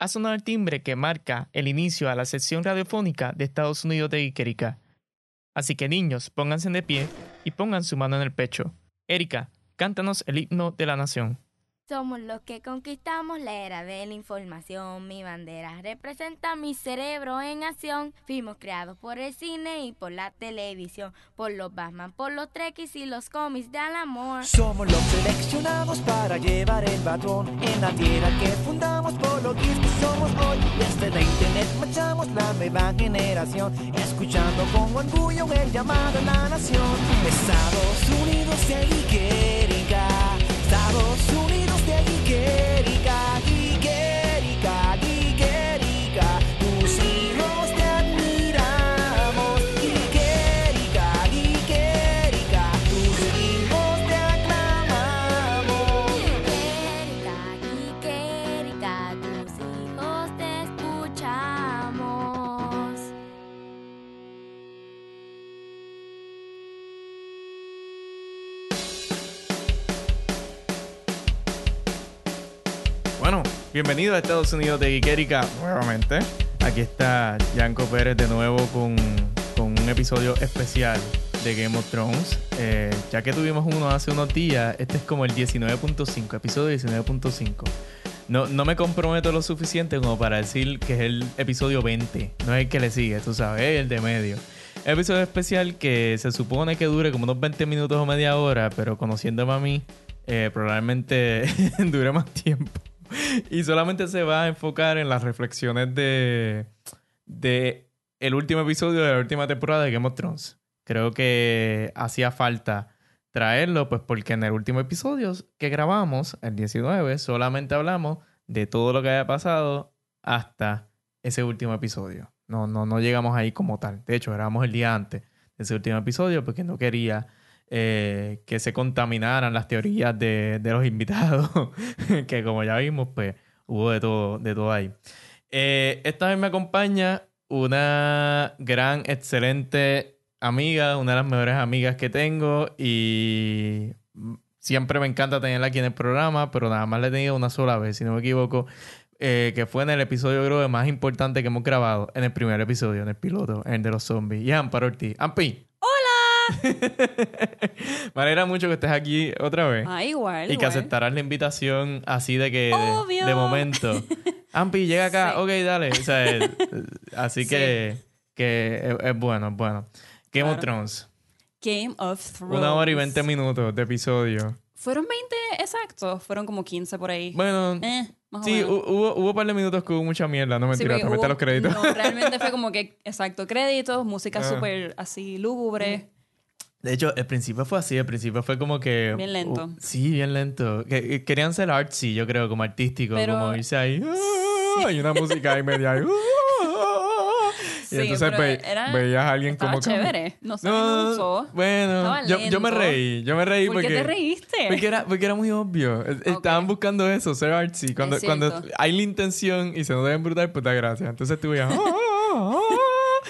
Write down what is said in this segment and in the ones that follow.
Ha sonado el timbre que marca el inicio a la sección radiofónica de Estados Unidos de Erika. Así que niños, pónganse de pie y pongan su mano en el pecho. Erika, cántanos el himno de la nación. Somos los que conquistamos la era de la información. Mi bandera representa mi cerebro en acción. Fuimos creados por el cine y por la televisión. Por los Batman, por los Trekkies y los cómics del amor. Somos los seleccionados para llevar el patrón en la tierra que fundamos por lo que somos hoy. Desde la internet marchamos la nueva generación. Escuchando con orgullo el llamado a la nación. Estados Unidos Erika. Estados Unidos bienvenido a Estados Unidos de Erika nuevamente. Aquí está Yanko Pérez de nuevo con, con un episodio especial de Game of Thrones. Eh, ya que tuvimos uno hace unos días, este es como el 19.5, episodio 19.5. No, no me comprometo lo suficiente como para decir que es el episodio 20. No es el que le sigue, tú sabes, es el de medio. Episodio especial que se supone que dure como unos 20 minutos o media hora, pero conociéndome a mí, eh, probablemente dure más tiempo. Y solamente se va a enfocar en las reflexiones de, de el último episodio de la última temporada de Game of Thrones. Creo que hacía falta traerlo, pues porque en el último episodio que grabamos, el 19, solamente hablamos de todo lo que había pasado hasta ese último episodio. No, no, no llegamos ahí como tal. De hecho, grabamos el día antes de ese último episodio porque no quería eh, que se contaminaran las teorías de, de los invitados, que como ya vimos, pues hubo de todo, de todo ahí. Eh, esta vez me acompaña una gran, excelente amiga, una de las mejores amigas que tengo y siempre me encanta tenerla aquí en el programa, pero nada más la he tenido una sola vez, si no me equivoco, eh, que fue en el episodio creo más importante que hemos grabado, en el primer episodio, en el piloto, en el de los zombies. Y Amparo Ortiz. Ampi. Me alegra mucho que estés aquí otra vez. Ah, igual. y que aceptarás la invitación así de que de, Obvio. de momento. Ampi, llega acá, Sí. ok, dale. O sea, así Sí. que, que es, es bueno, es bueno. Game of. Thrones. Game of Thrones. Una hora y veinte minutos de episodio. ¿Fueron 20 exactos? Fueron como 15 por ahí. Bueno, Eh, más sí, o hu- menos. hubo, hubo un par de minutos que hubo mucha mierda. No Sí, mentira, porque te hubo- los créditos. No, realmente fue como que, exacto, créditos, música Ah. súper así lúgubre. De hecho, el principio fue así. El principio fue como que... Bien lento. uh, sí, bien lento. Que- que querían ser artsy, yo creo, como artístico. Pero- Como irse ahí... "Ah", Y una música ahí media ahí... "Ah". Y entonces pero ve- era- veías a alguien como... que- chévere. No me gustó. bueno, yo, yo me lento. reí. Yo me reí ¿Por porque... qué te reíste? Porque era, porque era muy obvio. Eh, Estaban buscando eso, ser artsy. Cuando, Es cuando hay la intención y se nos deben brutal, pues da gracia. Entonces tú veías... "Ah, ah, ah".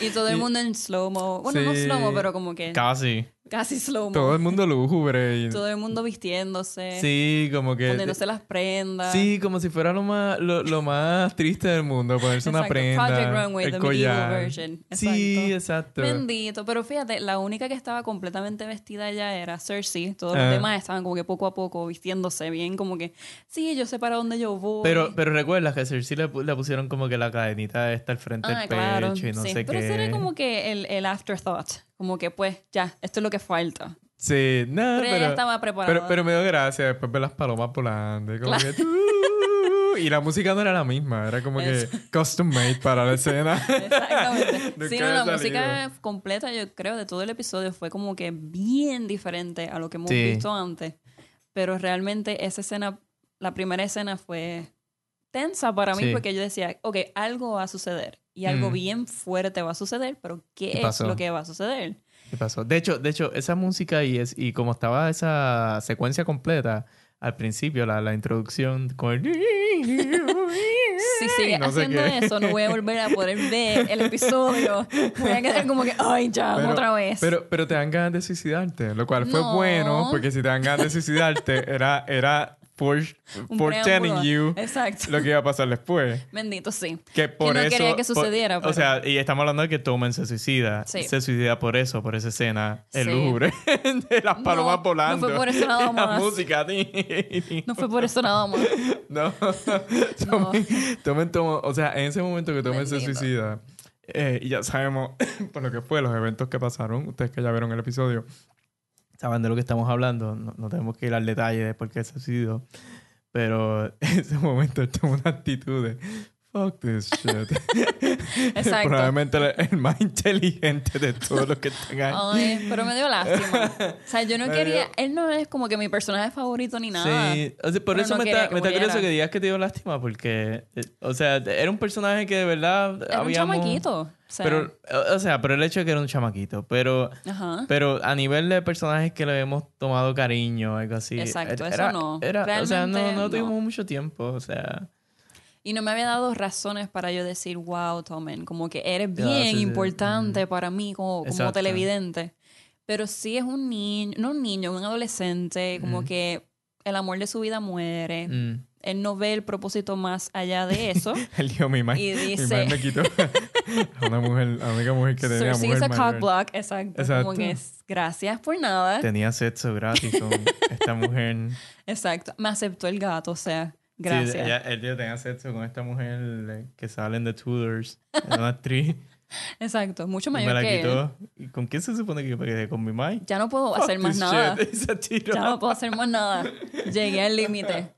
Y todo el Y- mundo en slow-mo. Bueno, no slow-mo, pero como que Casi. Casi slow-mo. Todo el mundo lúgubre. Y... Todo el mundo vistiéndose. Sí, como que... Poniéndose las prendas. Sí, como si fuera lo más, lo, lo más triste del mundo, ponerse una Exacto. prenda, Project Runway, el the collar. version. Sí, exacto. Bendito, pero fíjate, la única que estaba completamente vestida ya era Cersei. Todos los Ah. demás estaban como que poco a poco vistiéndose bien, como que, sí, yo sé para dónde yo voy. Pero, pero recuerdas que a Cersei le, le pusieron como que la cadenita esta al frente ah, del claro, pecho y no sí. sé Pero qué. ese era como que el, el afterthought. Como que, pues, ya, esto es lo que falta. Sí, no, Pero, pero, ella estaba preparada. pero, pero me dio gracia después ver las palomas volando. y Como Claro. que, "Uh", y la música no era la misma, era como que custom made para la escena. Exactamente. Sí, no, la música salido. completa, yo creo, de todo el episodio fue como que bien diferente a lo que hemos Sí. visto antes. Pero realmente esa escena, la primera escena fue tensa para mí Sí. porque yo decía, ok, algo va a suceder. Y algo Mm. bien fuerte va a suceder, pero ¿qué, ¿Qué es lo que va a suceder? ¿Qué pasó? De hecho, de hecho, esa música y, es, y como estaba esa secuencia completa al principio, la, la introducción con el... Si sigue no haciendo eso, no voy a volver a poder ver el episodio. Voy a quedar como que, ay, ya, Pero- otra vez. Pero, pero te dan ganas de suicidarte, lo cual fue No. bueno, porque si te dan ganas de suicidarte, era, era for, Un for telling you Exacto. lo que iba a pasar después. Bendito sí. Que por no eso. quería que por- sucediera, O pero- sea, y estamos hablando de que Tomen se suicida. Sí. Se suicida por eso, por esa escena el Sí. lúgubre de las No, palomas no volando. fue por eso nada Y La más. música. No fue por eso nada más. No. No. Tomen, tomen, tomo- o sea, en ese momento que Tomen se Bendito. suicida, eh, y ya sabemos por lo que fue, los eventos que pasaron, ustedes que ya vieron el episodio, saben de lo que estamos hablando, no, no tenemos que ir al detalle de por qué suicidó, pero en ese momento él tomó una actitud de fuck this shit. Exacto. Probablemente el, el más inteligente de todos los que están ahí. Ay, pero me dio lástima. O sea, yo no Me quería. dio- Él no es como que mi personaje favorito ni nada. Sí, o sea, por eso no me, está, me está curioso que digas que te dio lástima, porque, eh, o sea, era un personaje que de verdad Era un habíamos... chamaquito. O sea, Pero, o sea, pero el hecho de que era un chamaquito, pero, Ajá. pero a nivel de personajes que le hemos tomado cariño, algo así. Exacto, era, eso no. era- o sea, no, no no. tuvimos mucho tiempo, o sea. Y no me había dado razones para yo decir, wow, Tomen, como que eres bien sí, sí. importante para mí como, como televidente. Pero sí es un niño, no un niño, un adolescente, como Mm. que el amor de su vida muere. mm. Él no ve el propósito más allá de eso. Él dijo, mi madre, Y mi dice- madre me quitó a una mujer, la única mujer que tenía Cersei mujer es a cock block, exacto. Exacto. Como que es, gracias por nada. Tenía sexo gratis con esta mujer. Exacto. Me aceptó el gato, o sea, Sí, gracias. ella, él tenía sexo con esta mujer que sale en The Tudors, una actriz. Exacto, mucho y me mayor la que él. quitó. ¿Y con quién se supone que yo me quedé? ¿Con mi madre? Ya no puedo Fuck hacer más nada. Y. Ya no puedo hacer más nada. Llegué al límite.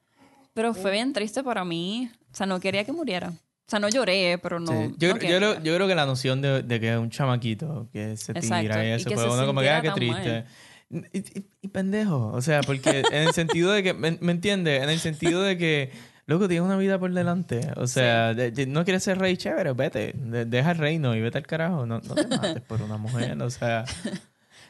Pero fue bien triste para mí. O sea, no quería que muriera. O sea, no lloré, pero no. Sí. Yo, no yo, creo, yo creo que la noción de, de que es un chamaquito que se Exacto, tira y y eso que fue se uno como que, ah, qué triste. Y, y- y pendejo, o sea, porque en el sentido de que, ¿me, me entiendes? En el sentido de que, loco, tienes una vida por delante. O sea, de- de- no quieres ser rey chévere, vete, de- deja el reino y vete al carajo. No, no te mates por una mujer, o sea.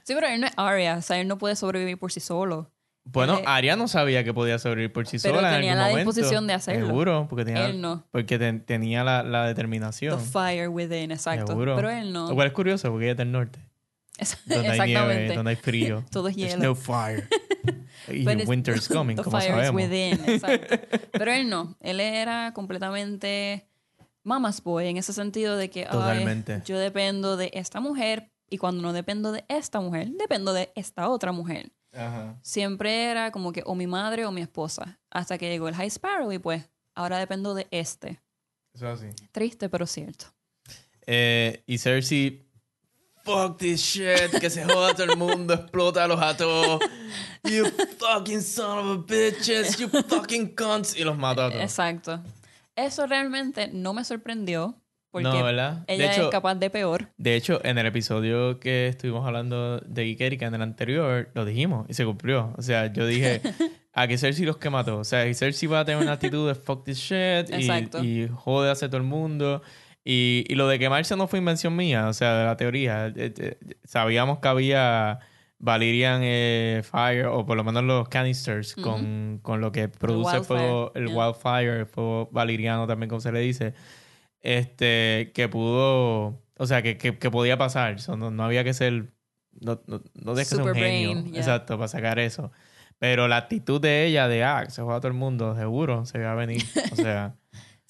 Sí, pero él no es Arya. O sea, él no puede sobrevivir por sí solo. Bueno, Él- Arya no sabía que podía sobrevivir por sí Pero sola en tenía algún la momento. disposición de hacerlo. Seguro, porque tenía, Él no. porque ten- tenía la, la The determinación. fire within, exacto. Seguro. Pero él no. Lo cual es curioso porque ella es del norte. Donde hay nieve, donde hay frío. Todo es There's hielo. no fire. y winter's coming, The como fire is sabemos. within, exacto. Pero él no. Él era completamente mama's boy en ese sentido de que ay, Totalmente. yo dependo de esta mujer y cuando no dependo de esta mujer, dependo de esta otra mujer. Ajá. Siempre era como que o mi madre o mi esposa. Hasta que llegó el High Sparrow y pues ahora dependo de este. Eso es así. Triste, pero cierto. Eh, y Cersei, fuck this shit, que se joda todo el mundo, explota a los a todos. You fucking son of a bitches, you fucking cunts. Y los mató a todos. Exacto. Eso realmente no me sorprendió porque No, ¿verdad? De ella hecho- es capaz de peor. De hecho, en el episodio que estuvimos hablando de Ikérika en el anterior, lo dijimos y se cumplió. O sea, yo dije, a que Cersei los que mató. O sea, y Cersei va a tener una actitud de fuck this shit y, y jode hacia todo el mundo. Y, y lo de quemarse no fue invención mía, o sea, de la teoría. Eh, eh, Sabíamos que había Valyrian eh, Fire, o por lo menos los canisters, con, con lo que produce el fuego, wildfire, el yeah. wildfire, el fuego valiriano también, como se le dice este que pudo o sea que, que, que podía pasar So, no, no había que ser no, no, no que ser un genio brain, yeah. exacto para sacar eso pero la actitud de ella de ah se juega todo el mundo seguro se va a venir o sea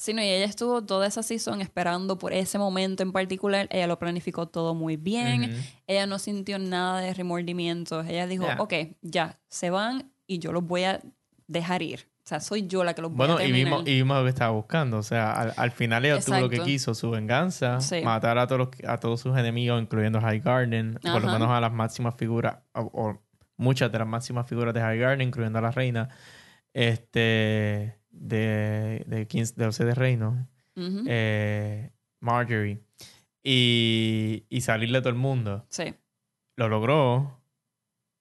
Sí, no, y ella estuvo toda esa season esperando por ese momento en particular. Ella lo planificó todo muy bien. Ella no sintió nada de remordimientos. Ella dijo, Ya. ok, ya, se van y yo los voy a dejar ir. O sea, soy yo la que los voy bueno a y terminar. vimos, y vimos lo que estaba buscando o sea al, al final ella tuvo lo que Exacto. quiso su venganza Sí. matar a todos los- a todos sus enemigos incluyendo a High Garden por lo menos a las máximas figuras o, o muchas de las máximas figuras de High Garden incluyendo a la reina este de de, Kings, de Once de Reino Ujú. eh, Marjorie y, y salirle a todo el mundo. sí, Lo logró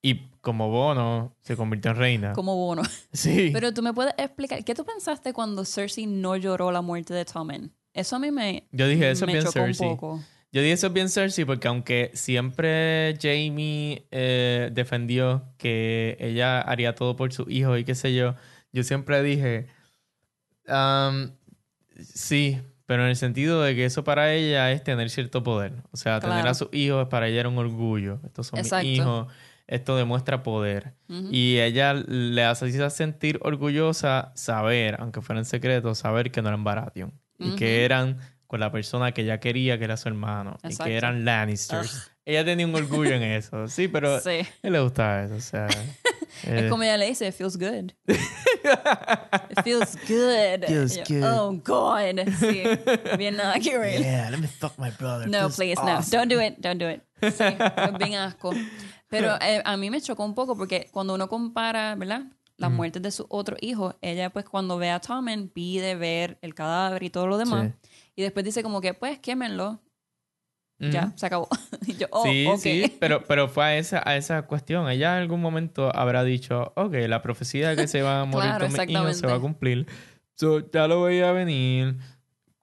y como bono se convirtió en reina. como bono. Sí. Pero tú me puedes explicar, ¿qué tú pensaste cuando Cersei no lloró la muerte de Tommen? Eso a mí me, Yo dije, eso es bien Cersei. un poco. Yo dije eso es bien Cersei porque aunque siempre Jamie eh, defendió que ella haría todo por su hijo y qué sé yo, yo siempre dije, um, sí, pero en el sentido de que eso para ella es tener cierto poder. O sea, tener a sus hijos para ella era un orgullo. Estos son Exacto. mis hijos. esto demuestra poder. Y ella le hace sentir orgullosa saber, aunque fuera en secreto, saber que no eran Baratheon. Y que eran con la persona que ella quería, que era su hermano. Y Exacto. que eran Lannisters. Ella tenía un orgullo en eso. Sí, pero Sí. a él le gustaba eso. O sea, eh, Es como ella le dice, it feels good. it feels good. Feels Y yo, good. Oh, God. Sí. Bien nada que ver. yeah, let me fuck my brother. No, Feels please, awesome. no. Don't do it. Don't do it. Sí, es bien asco. Pero eh, a mí me chocó un poco porque cuando uno compara, ¿verdad? Las muertes de sus otros hijos, ella pues cuando ve a Tommen pide ver el cadáver y todo lo demás. Y después dice como que pues quémenlo. Ya, Ujú. se acabó. y yo, oh, sí, ok. sí, pero, pero fue a esa, a esa cuestión. Ella en algún momento habrá dicho, ok, la profecía de que se van a morir Claro, todos mis hijos se va a cumplir. So, ya lo veía venir.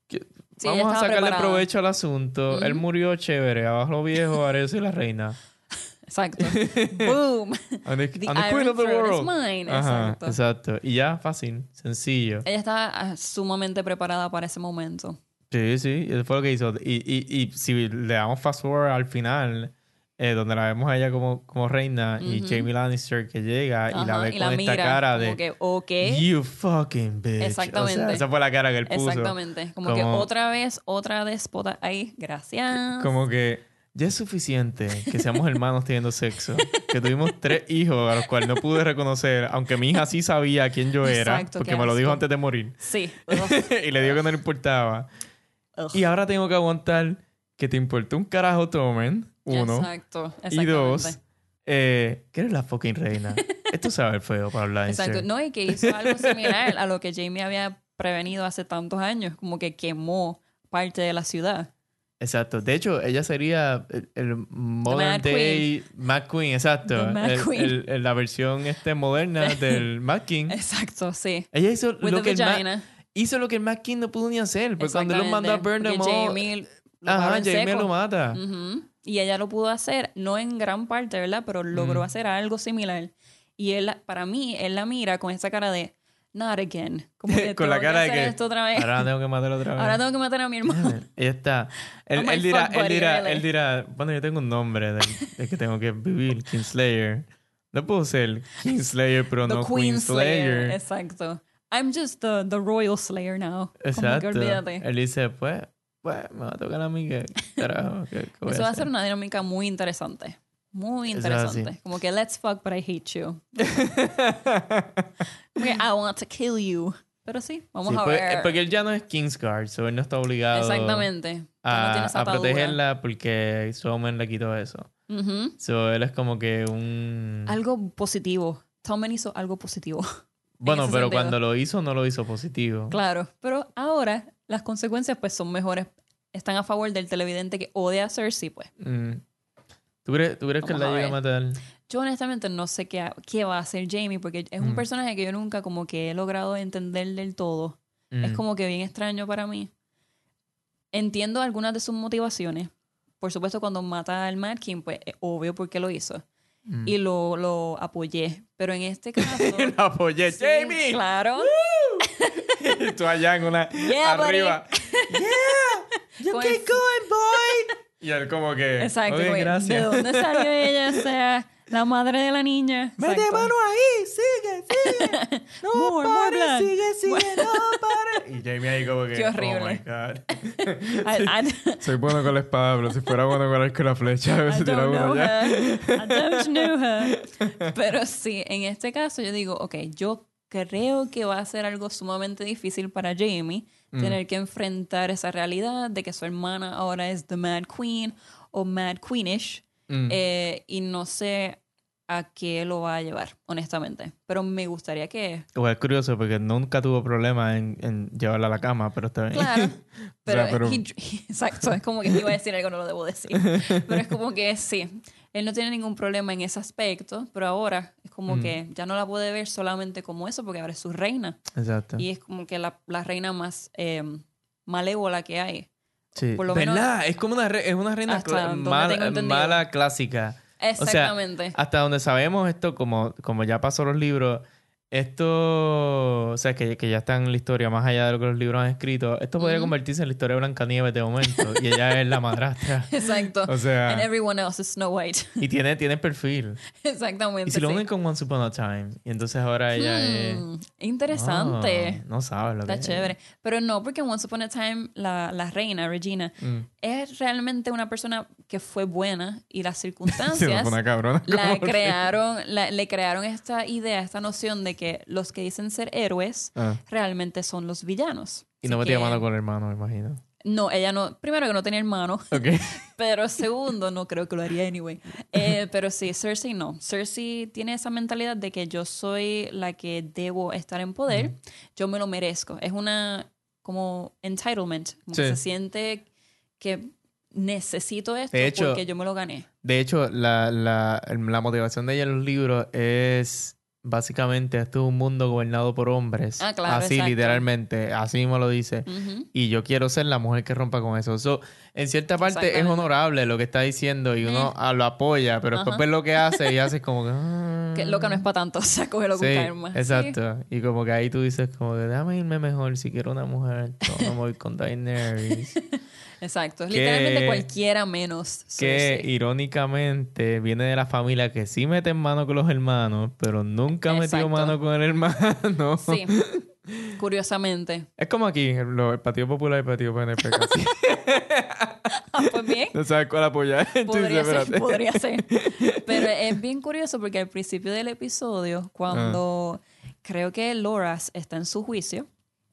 Que- Sí, Vamos a sacarle preparada. provecho al asunto. Él murió chévere. Abajo lo viejo, ahora yo soy la reina. Exacto. Boom. I'm the, The I'm the queen of the is world. mine. Ajá, Exacto. exacto. Y ya, fácil, sencillo. Ella estaba ah, sumamente preparada para ese momento. Sí, sí, eso fue lo que hizo. Y, y, y si le damos fast forward al final, eh, donde la vemos a ella como, como reina y Jamie Lannister que llega y la ve y con la esta mira cara como de que, ok. You fucking bitch. Exactamente. O sea, esa fue la cara que él puso. Exactamente. Como, que otra vez, otra déspota ahí. Gracias. Como que ya es suficiente que seamos hermanos teniendo sexo. Que tuvimos tres hijos a los cuales no pude reconocer, aunque mi hija sí sabía quién yo era, Exacto, porque me lo dijo antes de morir. Sí. y le dijo que no le importaba. Ugh. Y ahora tengo que aguantar que te importó un carajo Tomen, uno. Exacto. Y dos, eh, que eres la fucking reina. Esto sabe el feo para hablar Exacto. No, y que hizo algo similar a lo que Jamie había prevenido hace tantos años. Como que quemó parte de la ciudad. Exacto. De hecho, ella sería el, el modern Mad day Mad Queen, exacto. Mad El- Queen. el- el- la versión este moderna del Mad King. Exacto, sí. Ella hizo With lo the que el vagina. Hizo lo que el Mad King no pudo ni hacer. Porque cuando él lo mandó a burn Exactamente, them porque all, Jamie lo ajá, Jamie lo mata. Ujú. Y ella lo pudo hacer, no en gran parte, ¿verdad? Pero logró hacer algo similar. Y él, para mí, él la mira con esa cara de, not again. Como que Con la cara de que esto otra vez. ahora tengo que matar otra vez. Ahora tengo que matar a mi hermano. Ella está. Él, él dirá, él dirá, really. él dirá, bueno, yo tengo un nombre del, del que tengo que vivir, Kingslayer. No puedo ser Kingslayer, pero The no Queen Slayer. Queenslayer. Exacto. I'm just the, the Royal Slayer now. Como que Exacto. olvídate. Él dice, pues, pues, me va a tocar a mí que, carajo, ¿qué, qué voy Eso va a ser una dinámica muy interesante. Muy así. interesante. Como que let's fuck, but I hate you. Como que I want to kill you. Pero sí, vamos Sí, a pues, ver. Porque él ya no es Kingsguard, so él no está obligado Exactamente. Ya no a, a protegerla porque Somen le quitó eso. Ujú. So, él es como que un... Algo positivo. Tommen hizo algo positivo. Bueno, pero sentido. cuando lo hizo, no lo hizo positivo. Claro. Pero ahora las consecuencias pues son mejores. Están a favor del televidente que odia a Cersei, pues. Mm. ¿Tú crees, tú crees que la llega a matar? Yo honestamente no sé qué, qué va a hacer Jamie porque es un Mm. personaje que yo nunca como que he logrado entender del todo. Mm. Es como que bien extraño para mí. Entiendo algunas de sus motivaciones. Por supuesto, cuando mata al Mad King, pues es obvio por qué lo hizo. Mm. Y lo, lo apoyé. Pero en este caso... Lo apoyé. sí, ¡Jamie! Claro. Y tú allá en una... Yeah, buddy. arriba. You keep going, boy! Y él como que... Exacto. "Ok, como que, ¿De gracias. dónde salió ella? O sea, la madre de la niña. ¡Mete Exacto. mano ahí! ¡Sigue, sigue! ¡No More, more pares! blood. ¡Sigue, sigue! ¡No pares! Y Jamie ahí como que... Qué horrible. Oh, my God. I, I- Soy bueno con la espada, pero si fuera bueno con el la flecha, I se tira don't uno her. I don't know her. Pero sí, en este caso yo digo, ok, yo creo que va a ser algo sumamente difícil para Jamie Mm. tener que enfrentar esa realidad de que su hermana ahora es The Mad Queen o Mad Queenish. Mm. eh, y no sé a qué lo va a llevar, honestamente. Pero me gustaría que... Igual es curioso porque nunca tuvo problema en, en llevarla a la cama, pero está bien. Claro. Pero, sea, pero- he- exacto, es como que iba a decir algo, no lo debo decir. Pero es como que sí, él no tiene ningún problema en ese aspecto, pero ahora es como Mm. que ya no la puede ver solamente como eso, porque ahora es su reina. Exacto. Y es como que la, la reina más eh, malévola que hay. Sí. por lo menos- ¿Verdad? Es como una, re- es una reina Hasta cla- donde mal- tengo entendido. mala clásica. Exactamente. hasta donde sabemos esto, como, como ya pasó los libros, esto, o sea, que, que ya está en la historia más allá de lo que los libros han escrito, esto podría Ujú. convertirse en la historia de Blancanieves de momento y ella es la madrastra. Exacto. O sea, And everyone else is Snow White. y tiene, tiene perfil. Exactamente. Y si lo sí. unen con Once Upon a Time, y entonces ahora ella es... Hmm, interesante. Ah, no sabes lo Está que es. chévere. Pero no, porque Once Upon a Time, la, la reina, Regina, Mm. Es realmente una persona que fue buena y las me circunstancias cabrona. la que- crearon, la- le crearon esta idea, esta noción de que los que dicen ser héroes Ah, realmente son los villanos. y no metía que- mano con el hermano, me imagino. No, ella no. Primero que no tenía hermano, Ok. pero segundo, no creo que lo haría anyway. Eh, pero sí, Cersei no. Cersei tiene esa mentalidad de que yo soy la que debo estar en poder, yo me lo merezco. Es una como entitlement, como que Sí. se siente que necesito esto De hecho- porque yo me lo gané. De hecho, la, la, la motivación de ella en los libros es básicamente esto es un mundo gobernado por hombres. Ah, claro, Así exacto. literalmente, así mismo lo dice. Y yo quiero ser la mujer que rompa con eso. So, en cierta parte es honorable lo que está diciendo y uno Mm. lo apoya, pero después ves lo que hace y haces como que... ah. Que loca no es para tanto, o sea, cógelo con Sí, calma. Sí. exacto. Y como que ahí tú dices como que déjame irme mejor si quiero una mujer. No me voy con Daenerys. Exacto, es Que- literalmente cualquiera menos que Cersei. irónicamente viene de la familia que sí mete en mano con los hermanos, pero nunca metió mano con el hermano. Sí, curiosamente. Es como aquí, el, Partido Popular y el Partido PNP. casi. Ah, pues bien. no sabes cuál apoyar. Podría ser, podría ser. Pero es bien curioso porque al principio del episodio, cuando creo que Loras está en su juicio,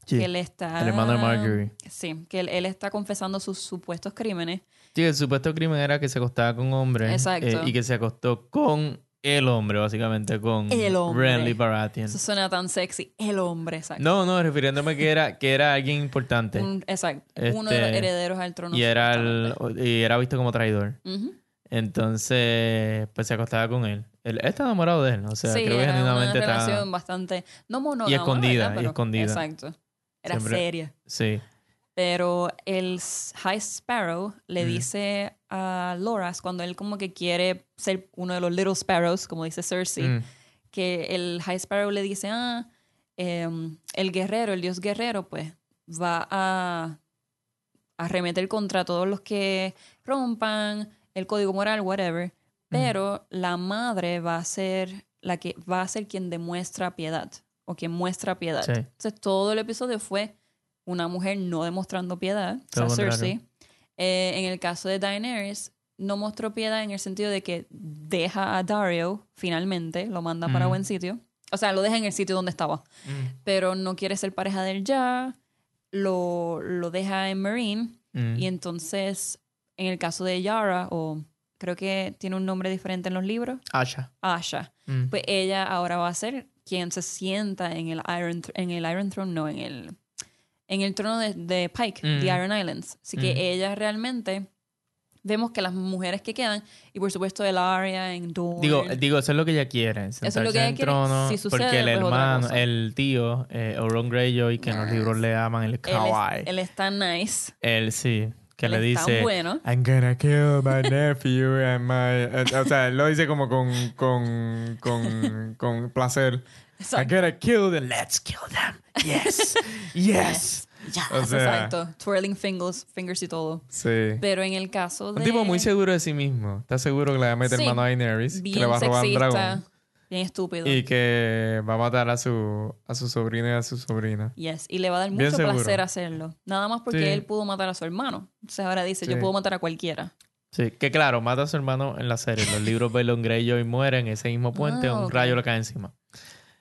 Sí, que él está... el hermano de Marjorie. Sí, que él, él está confesando sus supuestos crímenes. Sí, el supuesto crimen era que se acostaba con hombres. Exacto. eh, y que se acostó con el hombre, básicamente, con El hombre. Renly Baratheon. Eso suena tan sexy. El hombre, exacto. No, no, refiriéndome que era, que era alguien importante. Un- exacto. Uno de Este, los herederos al trono. y, era el, y era visto como traidor. Entonces, pues se acostaba con él. Él, está enamorado de él. O sea, sí, creo que era una genuinamente relación está. bastante... No monógama, Y escondida, y escondida. Exacto. Era Siempre- seria. Sí. Pero el High Sparrow le Mm. dice a Loras, cuando él como que quiere ser uno de los Little Sparrows, como dice Cersei, Mm. que el High Sparrow le dice, ah, em, el guerrero, el dios guerrero, pues va a arremeter contra todos los que rompan el código moral, whatever. Pero la madre va a ser la que va a ser quien demuestra piedad o quien muestra piedad. Sí. Entonces todo el episodio fue una mujer no demostrando piedad, o Todo sea, lo Cersei. Eh, en el caso de Daenerys, no mostró piedad en el sentido de que deja a Dario, finalmente, lo manda para buen sitio. O sea, lo deja en el sitio donde estaba. Mm. Pero no quiere ser pareja de él ya. Lo, lo deja en Marine. Mm. Y entonces, en el caso de Yara, o creo que tiene un nombre diferente en los libros, Asha. Asha, Mm. pues ella ahora va a ser quien se sienta en el Iron, en el Iron Throne, no, en el, en el trono de, de Pike, Mm. de Iron Islands. Así que Mm. ella realmente, vemos que las mujeres que quedan, y por supuesto el Arya en Dorne, Digo, digo, eso es lo que ella quiere. Sentarse lo que ella en quiere. trono. Si sucede, porque el pues, hermano, el tío, eh, Euron Greyjoy, que en los libros le llaman el él, es, kawaii. él está nice, Él sí, que le dice... bueno. I'm gonna kill my nephew and my... O sea, él lo dice como con, con, con, con placer. I'm Exacto. gonna kill them. Let's kill them. Yes. yes. O sea, Exacto. Twirling fingers, fingers y todo. sí. Pero en el caso de... Un tipo muy seguro de sí mismo. Está seguro que le va a meter Sí. mano a Daenerys, que le va a robar un dragón. Bien estúpido. Y que va a matar a su, a su sobrina y a su sobrina. Yes, y le va a dar Bien mucho seguro. placer hacerlo. Nada más porque Sí. él pudo matar a su hermano. Entonces ahora dice, yo puedo matar a cualquiera. Sí, que claro, mata a su hermano en la serie. En los libros Baelon Greyjoy muere en ese mismo puente, Ah, un rayo le cae encima.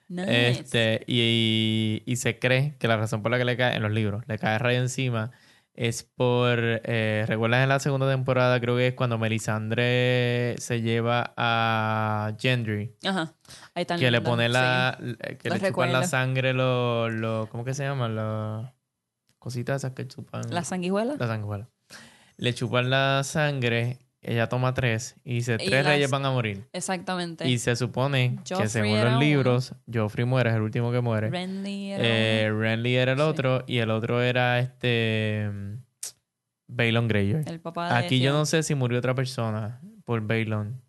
Nice. Este, y, y se cree que la razón por la que le cae, en los libros, le cae el rayo encima es por, eh, ¿recuerdas en la segunda temporada? Creo que es cuando Melisandre se lleva a Gendry, Ajá. Ahí que le pone sí. la, que Lo le chupan la sangre los, los, ¿cómo que se llaman? Las cositas esas que chupan. ¿La sanguijuela? La sanguijuela. Le chupan la sangre, ella toma tres y dice, Y tres las- reyes van a morir. Exactamente. Y se supone que según los libros, Joffrey muere, es el último que muere. Renly era Eh. Renly era el Sí. otro y el otro era este Balon Greyjoy. el papá de Aquí yo no sé si murió otra persona por Balon.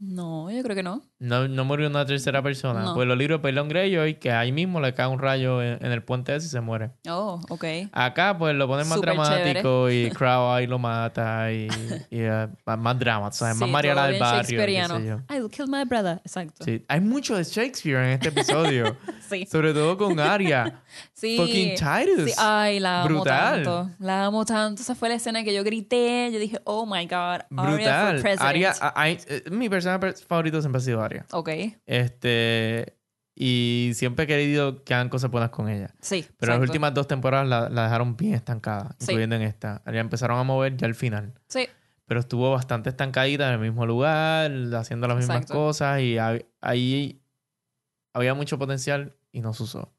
No, yo creo que no. No, no murió una tercera persona. No. Pues los libros de Perdón Greyjoy, que ahí mismo le cae un rayo en, en el puente ese y se muere. Oh, ok. Acá, pues lo ponen más dramático y Crow ahí lo mata y, y, eh, más, drama, ¿sabes? Sí, más todo del barrio. I will kill my brother. Exacto. Sí. Sí. Hay mucho de Shakespeare en este episodio. Sí. sobre todo con Arya. Fucking Titus. Sí, Ay, la amo Brutal. tanto. La amo tanto. Esa fue la escena que yo grité. Yo dije, oh my God. For Brutal. president. Arya, a- I- eh, mi personaje favorito siempre ha sido Arya. Ok. Este. Y siempre he querido que hagan cosas buenas con ella. Sí. Pero las últimas dos temporadas la, la dejaron bien estancada, Sí. incluyendo en esta. Ya empezaron a mover ya al final. Sí. Pero estuvo bastante estancadita en el mismo lugar, haciendo las mismas Exacto. cosas. Y hab- ahí había mucho potencial y no se usó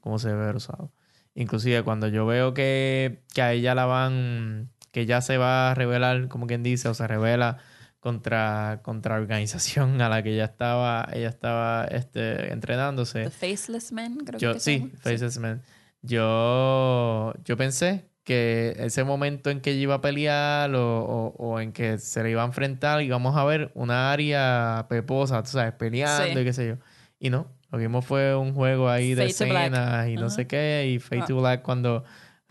como se debe haber usado. Inclusive cuando yo veo que, que a ella la van, que ya se va a revelar, como quien dice, o se revela contra, contra organización a la que ella estaba, ella estaba este, entrenándose. The Faceless Men, creo Yo, que se sí. Faces Man. Yo, yo pensé que ese momento en que ella iba a pelear o, o- o en que se le iba a enfrentar íbamos a ver una área peposa, tú sabes, peleando Sí. y qué sé yo. Y no, lo que vimos fue un juego ahí de escenas y no sé qué, y Fade Ah. to Black cuando,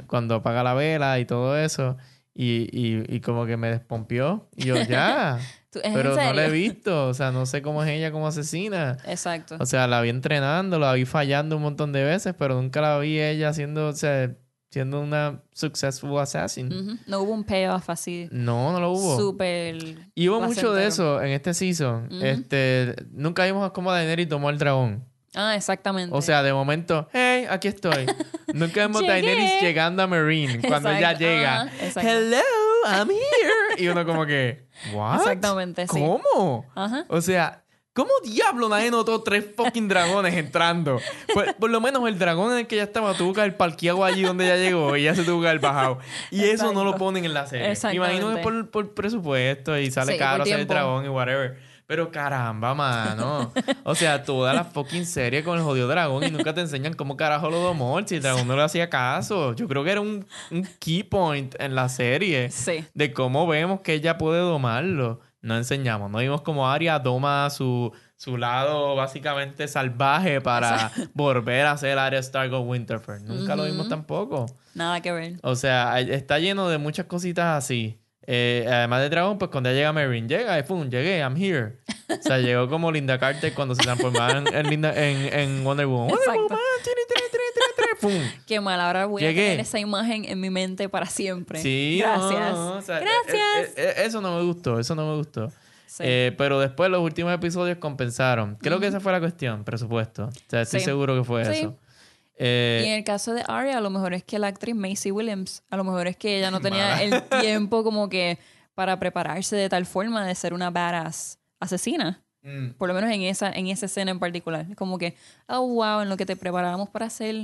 cuando apaga la vela y todo eso. Y, y, y como que me despompió. Y yo, ya, ¿Tú- ¿Es en pero no la he visto. O sea, no sé cómo es ella como asesina. Exacto. O sea, la vi entrenando, la vi fallando un montón de veces, pero nunca la vi ella siendo, o sea, siendo una successful assassin. No hubo un payoff así. No, no lo hubo. Súper. y hubo mucho de eso en este season. Este, nunca vimos cómo Daenerys tomó el dragón. Ah, exactamente. O sea, de momento, hey, aquí estoy. nunca vemos Llegué. Daenerys llegando a Marine cuando ella Exacto. llega. Exacto. Hello, I'm here. Y uno como que, what? Exactamente, sí. ¿Cómo? Ajá. O sea, ¿cómo diablo nadie notó tres fucking dragones entrando? Por, por lo menos el dragón en el que ella estaba tuvo que haber parqueado allí donde ella llegó y ella se tuvo que haber bajado. Y eso no lo Exacto. ponen en la serie. Imagino que por, por presupuesto y sale Sí, caro hacer el dragón y whatever. Pero caramba, mano. O sea, toda la fucking serie con el jodido dragón y nunca te enseñan cómo carajo lo domó. Si el dragón no le hacía caso. Yo creo que era un, un key point en la serie Sí. de cómo vemos que ella puede domarlo. No enseñamos. No vimos cómo Arya doma su, su lado básicamente salvaje para volver a ser Arya Stark o Winterfell. Nunca lo vimos tampoco. Nada que ver. O sea, está lleno de muchas cositas así. Eh, además de dragón, pues cuando ella llega Marine, llega y pum, llegué, I'm here. O sea, llegó como Linda Carter cuando se transformaba en, Linda- en, en Wonder Woman. Wonder Exacto. Woman, tiri, tiri, tiri. Qué mal. Ahora voy Llegué. a tener esa imagen en mi mente para siempre. Sí, Gracias. no, no, o sea, Gracias. eh, eh, eh, eso no me gustó, eso no me gustó. Sí. Eh, pero después los últimos episodios compensaron. Creo que esa fue la cuestión, presupuesto. O sea, estoy Sí. seguro que fue Sí. eso. Eh, y en el caso de Arya, a lo mejor es que la actriz Macy Williams, a lo mejor es que ella no tenía Mala. el tiempo como que para prepararse de tal forma de ser una badass asesina. mm, Por lo menos en esa, en esa escena en particular. Como que, oh, wow, en lo que te preparábamos para hacer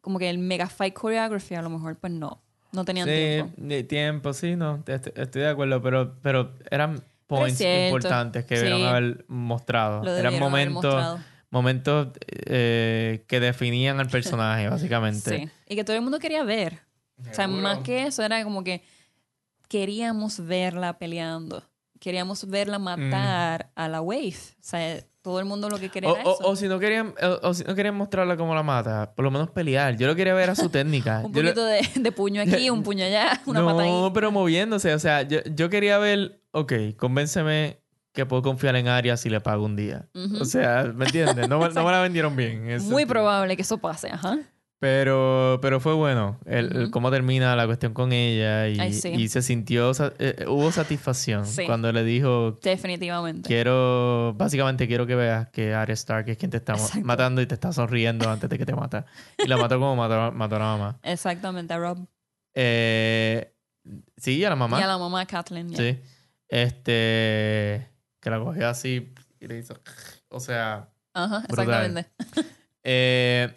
como que el mega fight choreography, a lo mejor pues no. No tenían sí, tiempo. de tiempo, sí, no, estoy de acuerdo, pero, pero eran points cierto. importantes que Sí. debieron haber mostrado. Lo eran debieron haber momentos, mostrado. Momentos eh, que definían al personaje, básicamente. Sí. Y que todo el mundo quería ver. O sea, más que eso, era como que queríamos verla peleando. Queríamos verla matar a la Wave. O sea, todo el mundo lo que quería. O, era o- eso. o si no querían o, o si no querían mostrarla como la mata, por lo menos pelear. Yo lo quería ver a su técnica. un Yo lo- poquito de, de puño aquí, un puño allá, una no, ahí. pero moviéndose. O sea, yo, yo quería ver, ok, convénceme que puedo confiar en Arya si le pago un día. O sea, ¿me entiendes? No, me- no me la vendieron bien. Muy probable que eso pase, ajá. Pero, pero fue bueno el, cómo termina la cuestión con ella y, Ay, sí. y se sintió, sa- eh, hubo satisfacción Sí. cuando le dijo, Definitivamente. quiero, básicamente quiero que veas que Arya Stark es quien te está Exacto. matando y te está sonriendo antes de que te mata. Y la mató como mató, mató a la mamá. Exactamente, a Rob. Eh, sí, a la mamá. Y a la mamá Kathleen. ya. Sí. Este, que la cogió así y le hizo, o sea... Ajá, exactamente. eh,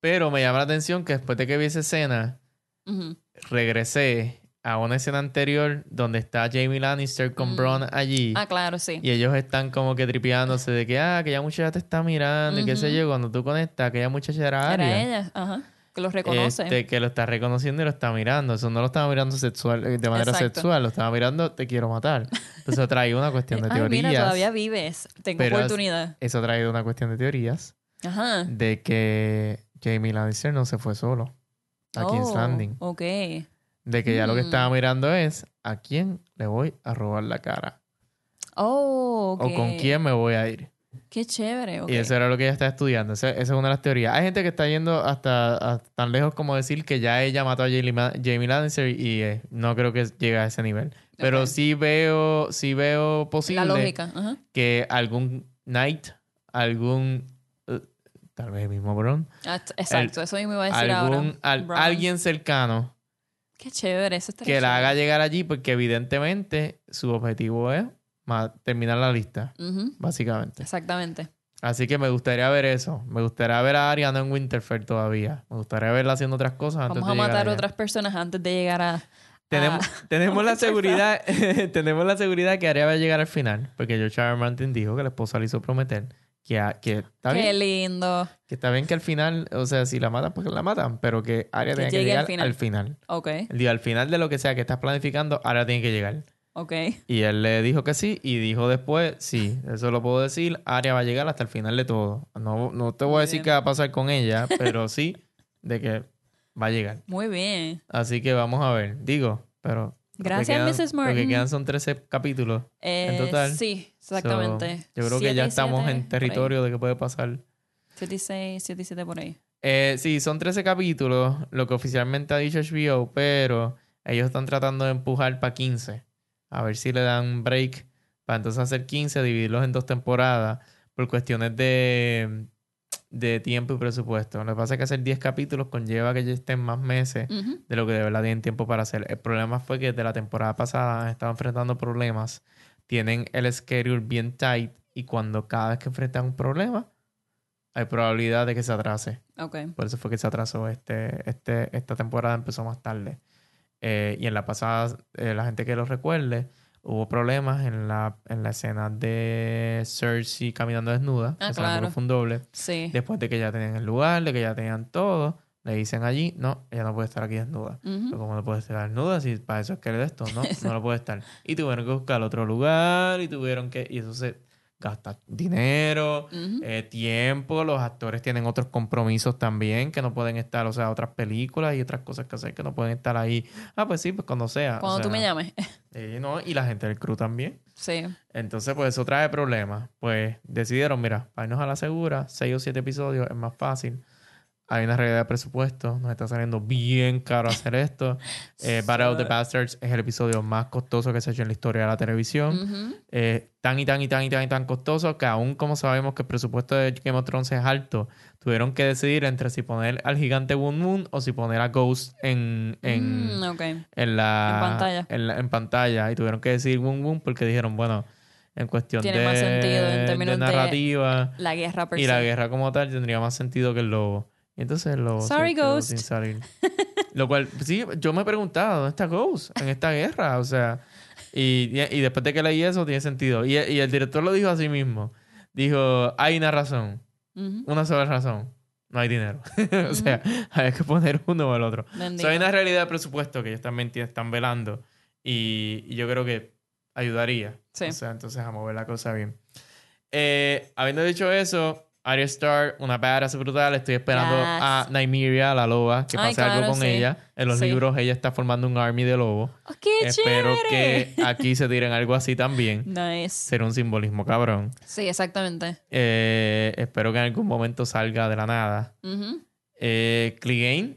pero me llama la atención que después de que vi esa escena, regresé a una escena anterior donde está Jamie Lannister con Mm. Bron allí. Ah, claro, sí. Y ellos están como que tripeándose de que, ah, aquella muchacha te está mirando y qué sé yo. Cuando tú conectas, aquella muchacha era Era Arya. ella, ajá. Que lo reconoce. este, que lo está reconociendo y lo está mirando. Eso no lo estaba mirando sexual, eh, de manera Exacto. sexual, lo estaba mirando, te quiero matar. Entonces trae una cuestión de Ay, teorías. mira, todavía vives. Tengo oportunidad. Eso trae una cuestión de teorías Ajá. de que Jamie Lannister no se fue solo a King's Oh, Landing. Ok. De que ya lo que Mm. estaba mirando es a quién le voy a robar la cara. Oh, ok. O con quién me voy a ir. Qué chévere. Y eso era lo que ella está estudiando. Esa, esa es una de las teorías. Hay gente que está yendo hasta, hasta tan lejos como decir que ya ella mató a Jamie, Lannister y eh, no creo que llegue a ese nivel. Pero sí veo, sí veo posible La lógica. Que algún Knight, algún eh, tal vez el mismo Bron, Ah, Exacto, eso mismo iba a decir algún ahora. al- alguien cercano Qué chévere, eso está que la haga llegar allí porque evidentemente su objetivo es terminar la lista, básicamente. Exactamente. Así que me gustaría ver eso. Me gustaría ver a Ariana en Winterfell todavía. Me gustaría verla haciendo otras cosas antes Vamos a llegar matar allá. otras personas antes de llegar a. Tenemos, a- tenemos la seguridad, tenemos la seguridad que Arya va a llegar al final, porque George R. Martin dijo que la esposa le hizo prometer que, a- que está Qué bien, lindo. que está bien que al final, o sea, si la matan, pues la matan, pero que Que tiene que llegue al llegar final. al final. Ok, Él dijo, al final de lo que sea que estás planificando, Arya tiene que llegar. Ok. Y él le dijo que sí y dijo después, sí, eso lo puedo decir, Arya va a llegar hasta el final de todo. No, no te voy a decir bien. qué va a pasar con ella, pero sí de que va a llegar. Muy bien. Así que vamos a ver, digo, pero... Gracias, quedan- Mrs. Lo que Martin. quedan son 13 capítulos. Eh, total. Sí, exactamente. So, yo creo que ya estamos siete, en territorio de que puede pasar. 7 y 6, 7 y 7 por ahí. Eh, sí, son 13 capítulos, lo que oficialmente ha dicho HBO, pero ellos están tratando de empujar para 15. A ver si le dan break para entonces hacer 15, dividirlos en dos temporadas por cuestiones de, de tiempo y presupuesto. Lo que pasa es que hacer 10 capítulos conlleva que ya estén más meses de lo que de verdad tienen tiempo para hacer. El problema fue que de la temporada pasada han estado enfrentando problemas, tienen el schedule bien tight y cuando cada vez que enfrentan un problema hay probabilidad de que se atrase. Por eso fue que se atrasó este, este, esta temporada empezó más tarde. Eh, y en la pasada, eh, la gente que lo recuerde, hubo problemas en la, en la escena de Cersei caminando desnuda. Ah, claro. fue un doble. Sí. Después de que ya tenían el lugar, de que ya tenían todo, le dicen allí, no, ella no puede estar aquí desnuda. Ujú. Pero ¿Cómo no puede estar desnuda? Si para eso es que de esto, ¿no? No lo puede estar. Y tuvieron que buscar otro lugar y tuvieron que... Y eso se gasta dinero, eh, tiempo. Los actores tienen otros compromisos también que no pueden estar, o sea, otras películas y otras cosas que hacer que no pueden estar ahí. Ah, pues sí, pues cuando sea. o Cuando tú sea, me llames. eh, no, y la gente del crew también. sí. Entonces, pues eso trae problemas. Pues decidieron, mira, para irnos a la segura, seis o siete episodios es más fácil. Hay una realidad de presupuesto, nos está saliendo bien caro hacer esto. Eh, Battle of the Bastards es el episodio más costoso que se ha hecho en la historia de la televisión. Eh, tan y tan y tan y tan y tan costoso que aún como sabemos que el presupuesto de Game of Thrones es alto, tuvieron que decidir entre si poner al gigante Boon Moon o si poner a Ghost en, en, Mm, en la En pantalla. En, la- en pantalla. Y tuvieron que decidir Boom Boom porque dijeron, bueno, en cuestión Tiene de, más sentido en términos de narrativa La guerra per y se. la guerra como tal tendría más sentido que el lobo. Entonces se Sorry, Ghost. sin salir. Lo cual, sí, yo me he preguntado, ¿dónde está Ghost en esta guerra? O sea, y, y- después de que leí eso, tiene sentido. Y, y el director lo dijo así mismo. Dijo, hay una razón, Ujú. una sola razón. No hay dinero. o sea, hay que poner uno o el otro. So, hay una realidad de presupuesto que ellos también están velando y, y yo creo que ayudaría. Sí. O sea, entonces a mover la cosa bien. Eh, habiendo dicho eso, Arya Stark, una badass brutal. Estoy esperando Yes. a Nymeria, la loba, que Ay, pase algo con sí. ella. En los Sí. libros ella está formando un army de lobos. Oh, ¡Qué Espero chévere! que aquí se tiren algo así también. Nice. Será un simbolismo cabrón. Sí, exactamente. Eh, espero que en algún momento salga de la nada. Eh, Clegane,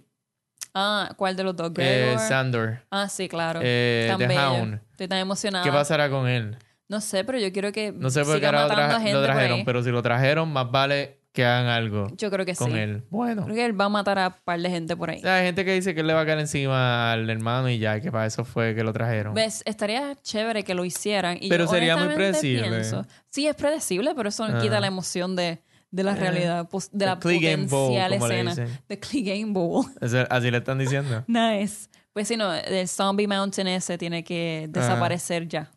Ah, ¿cuál de los dos? eh. Sandor, ah, sí, claro. eh, Tan The bello. Hound. Estoy tan emocionada. ¿Qué pasará con él? No sé, pero yo quiero que No sé por qué ahora lo, matando tra- a gente lo trajeron, ahí. pero si lo trajeron, más vale que hagan algo Yo creo que con sí. él. Bueno. Creo que él va a matar a un par de gente por ahí. O sea, hay gente que dice que él le va a caer encima al hermano y ya, que para eso fue que lo trajeron. ¿Ves? Estaría chévere que lo hicieran. Y Pero yo sería muy predecible. pienso- sí, es predecible, pero eso no Ah. quita la emoción de, de la Eh, realidad, pos- de the la Bowl, potencial le escena. The Clegane Bowl. Eso- así le están diciendo. nice. Pues sí, no, el Zombie Mountain ese tiene que desaparecer ya.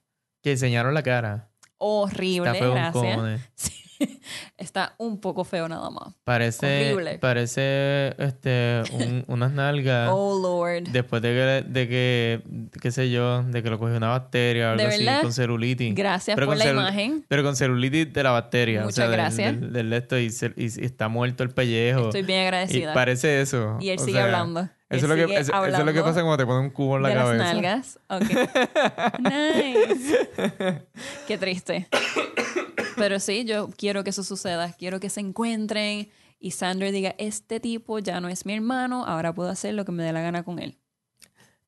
Que enseñaron la cara. Horrible, Está feo gracias. Sí. está un poco feo nada más. Parece, Horrible. parece este, un- unas nalgas. Oh, Lord. Después de que, de que, qué sé yo, de que lo cogió una bacteria o algo ¿De así, verdad? con celulitis. Gracias Pero por con la celu- imagen. Pero con celulitis de la bacteria. o Muchas sea, del- gracias. Del, del esto y, se- y- y está muerto el pellejo. Estoy bien y agradecida. parece eso. Y él o sigue sea, hablando. Eso es, lo que, eso, eso es lo que pasa cuando te ponen un cubo en la de cabeza. las nalgas. Ok. nice. Qué triste. Pero sí, yo quiero que eso suceda. Quiero que se encuentren y Sandra diga, este tipo ya no es mi hermano, ahora puedo hacer lo que me dé la gana con él.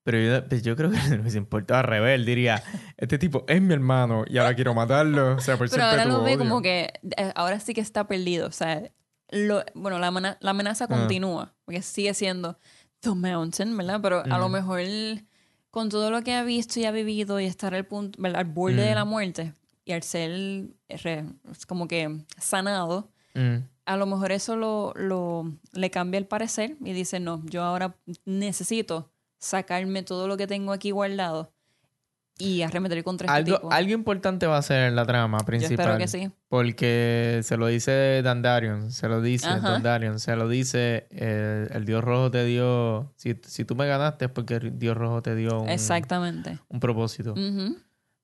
Pero yo, pues yo creo que no les importa al revés. Él diría, este tipo es mi hermano y ahora quiero matarlo. O sea, por Pero ahora lo ve odio. como que eh, ahora sí que está perdido. O sea, lo- bueno, la, la amenaza Ah. continúa, porque sigue siendo The Mountain, ¿verdad? Pero a lo mejor con todo lo que ha visto y ha vivido y estar al, punto, ¿verdad? al borde de la muerte y al ser re- como que sanado, Mm. a lo mejor eso lo, lo- le cambia el parecer y dice, no, yo ahora necesito sacarme todo lo que tengo aquí guardado y arremeter contra este Algo, tipo. algo importante va a ser en la trama yo principal. espero que sí. Porque se lo dice Dandarion, se lo dice Ajá. Dandarion, se lo dice eh, el Dios Rojo te dio, si, si tú me ganaste es porque el Dios Rojo te dio un, Exactamente. un propósito.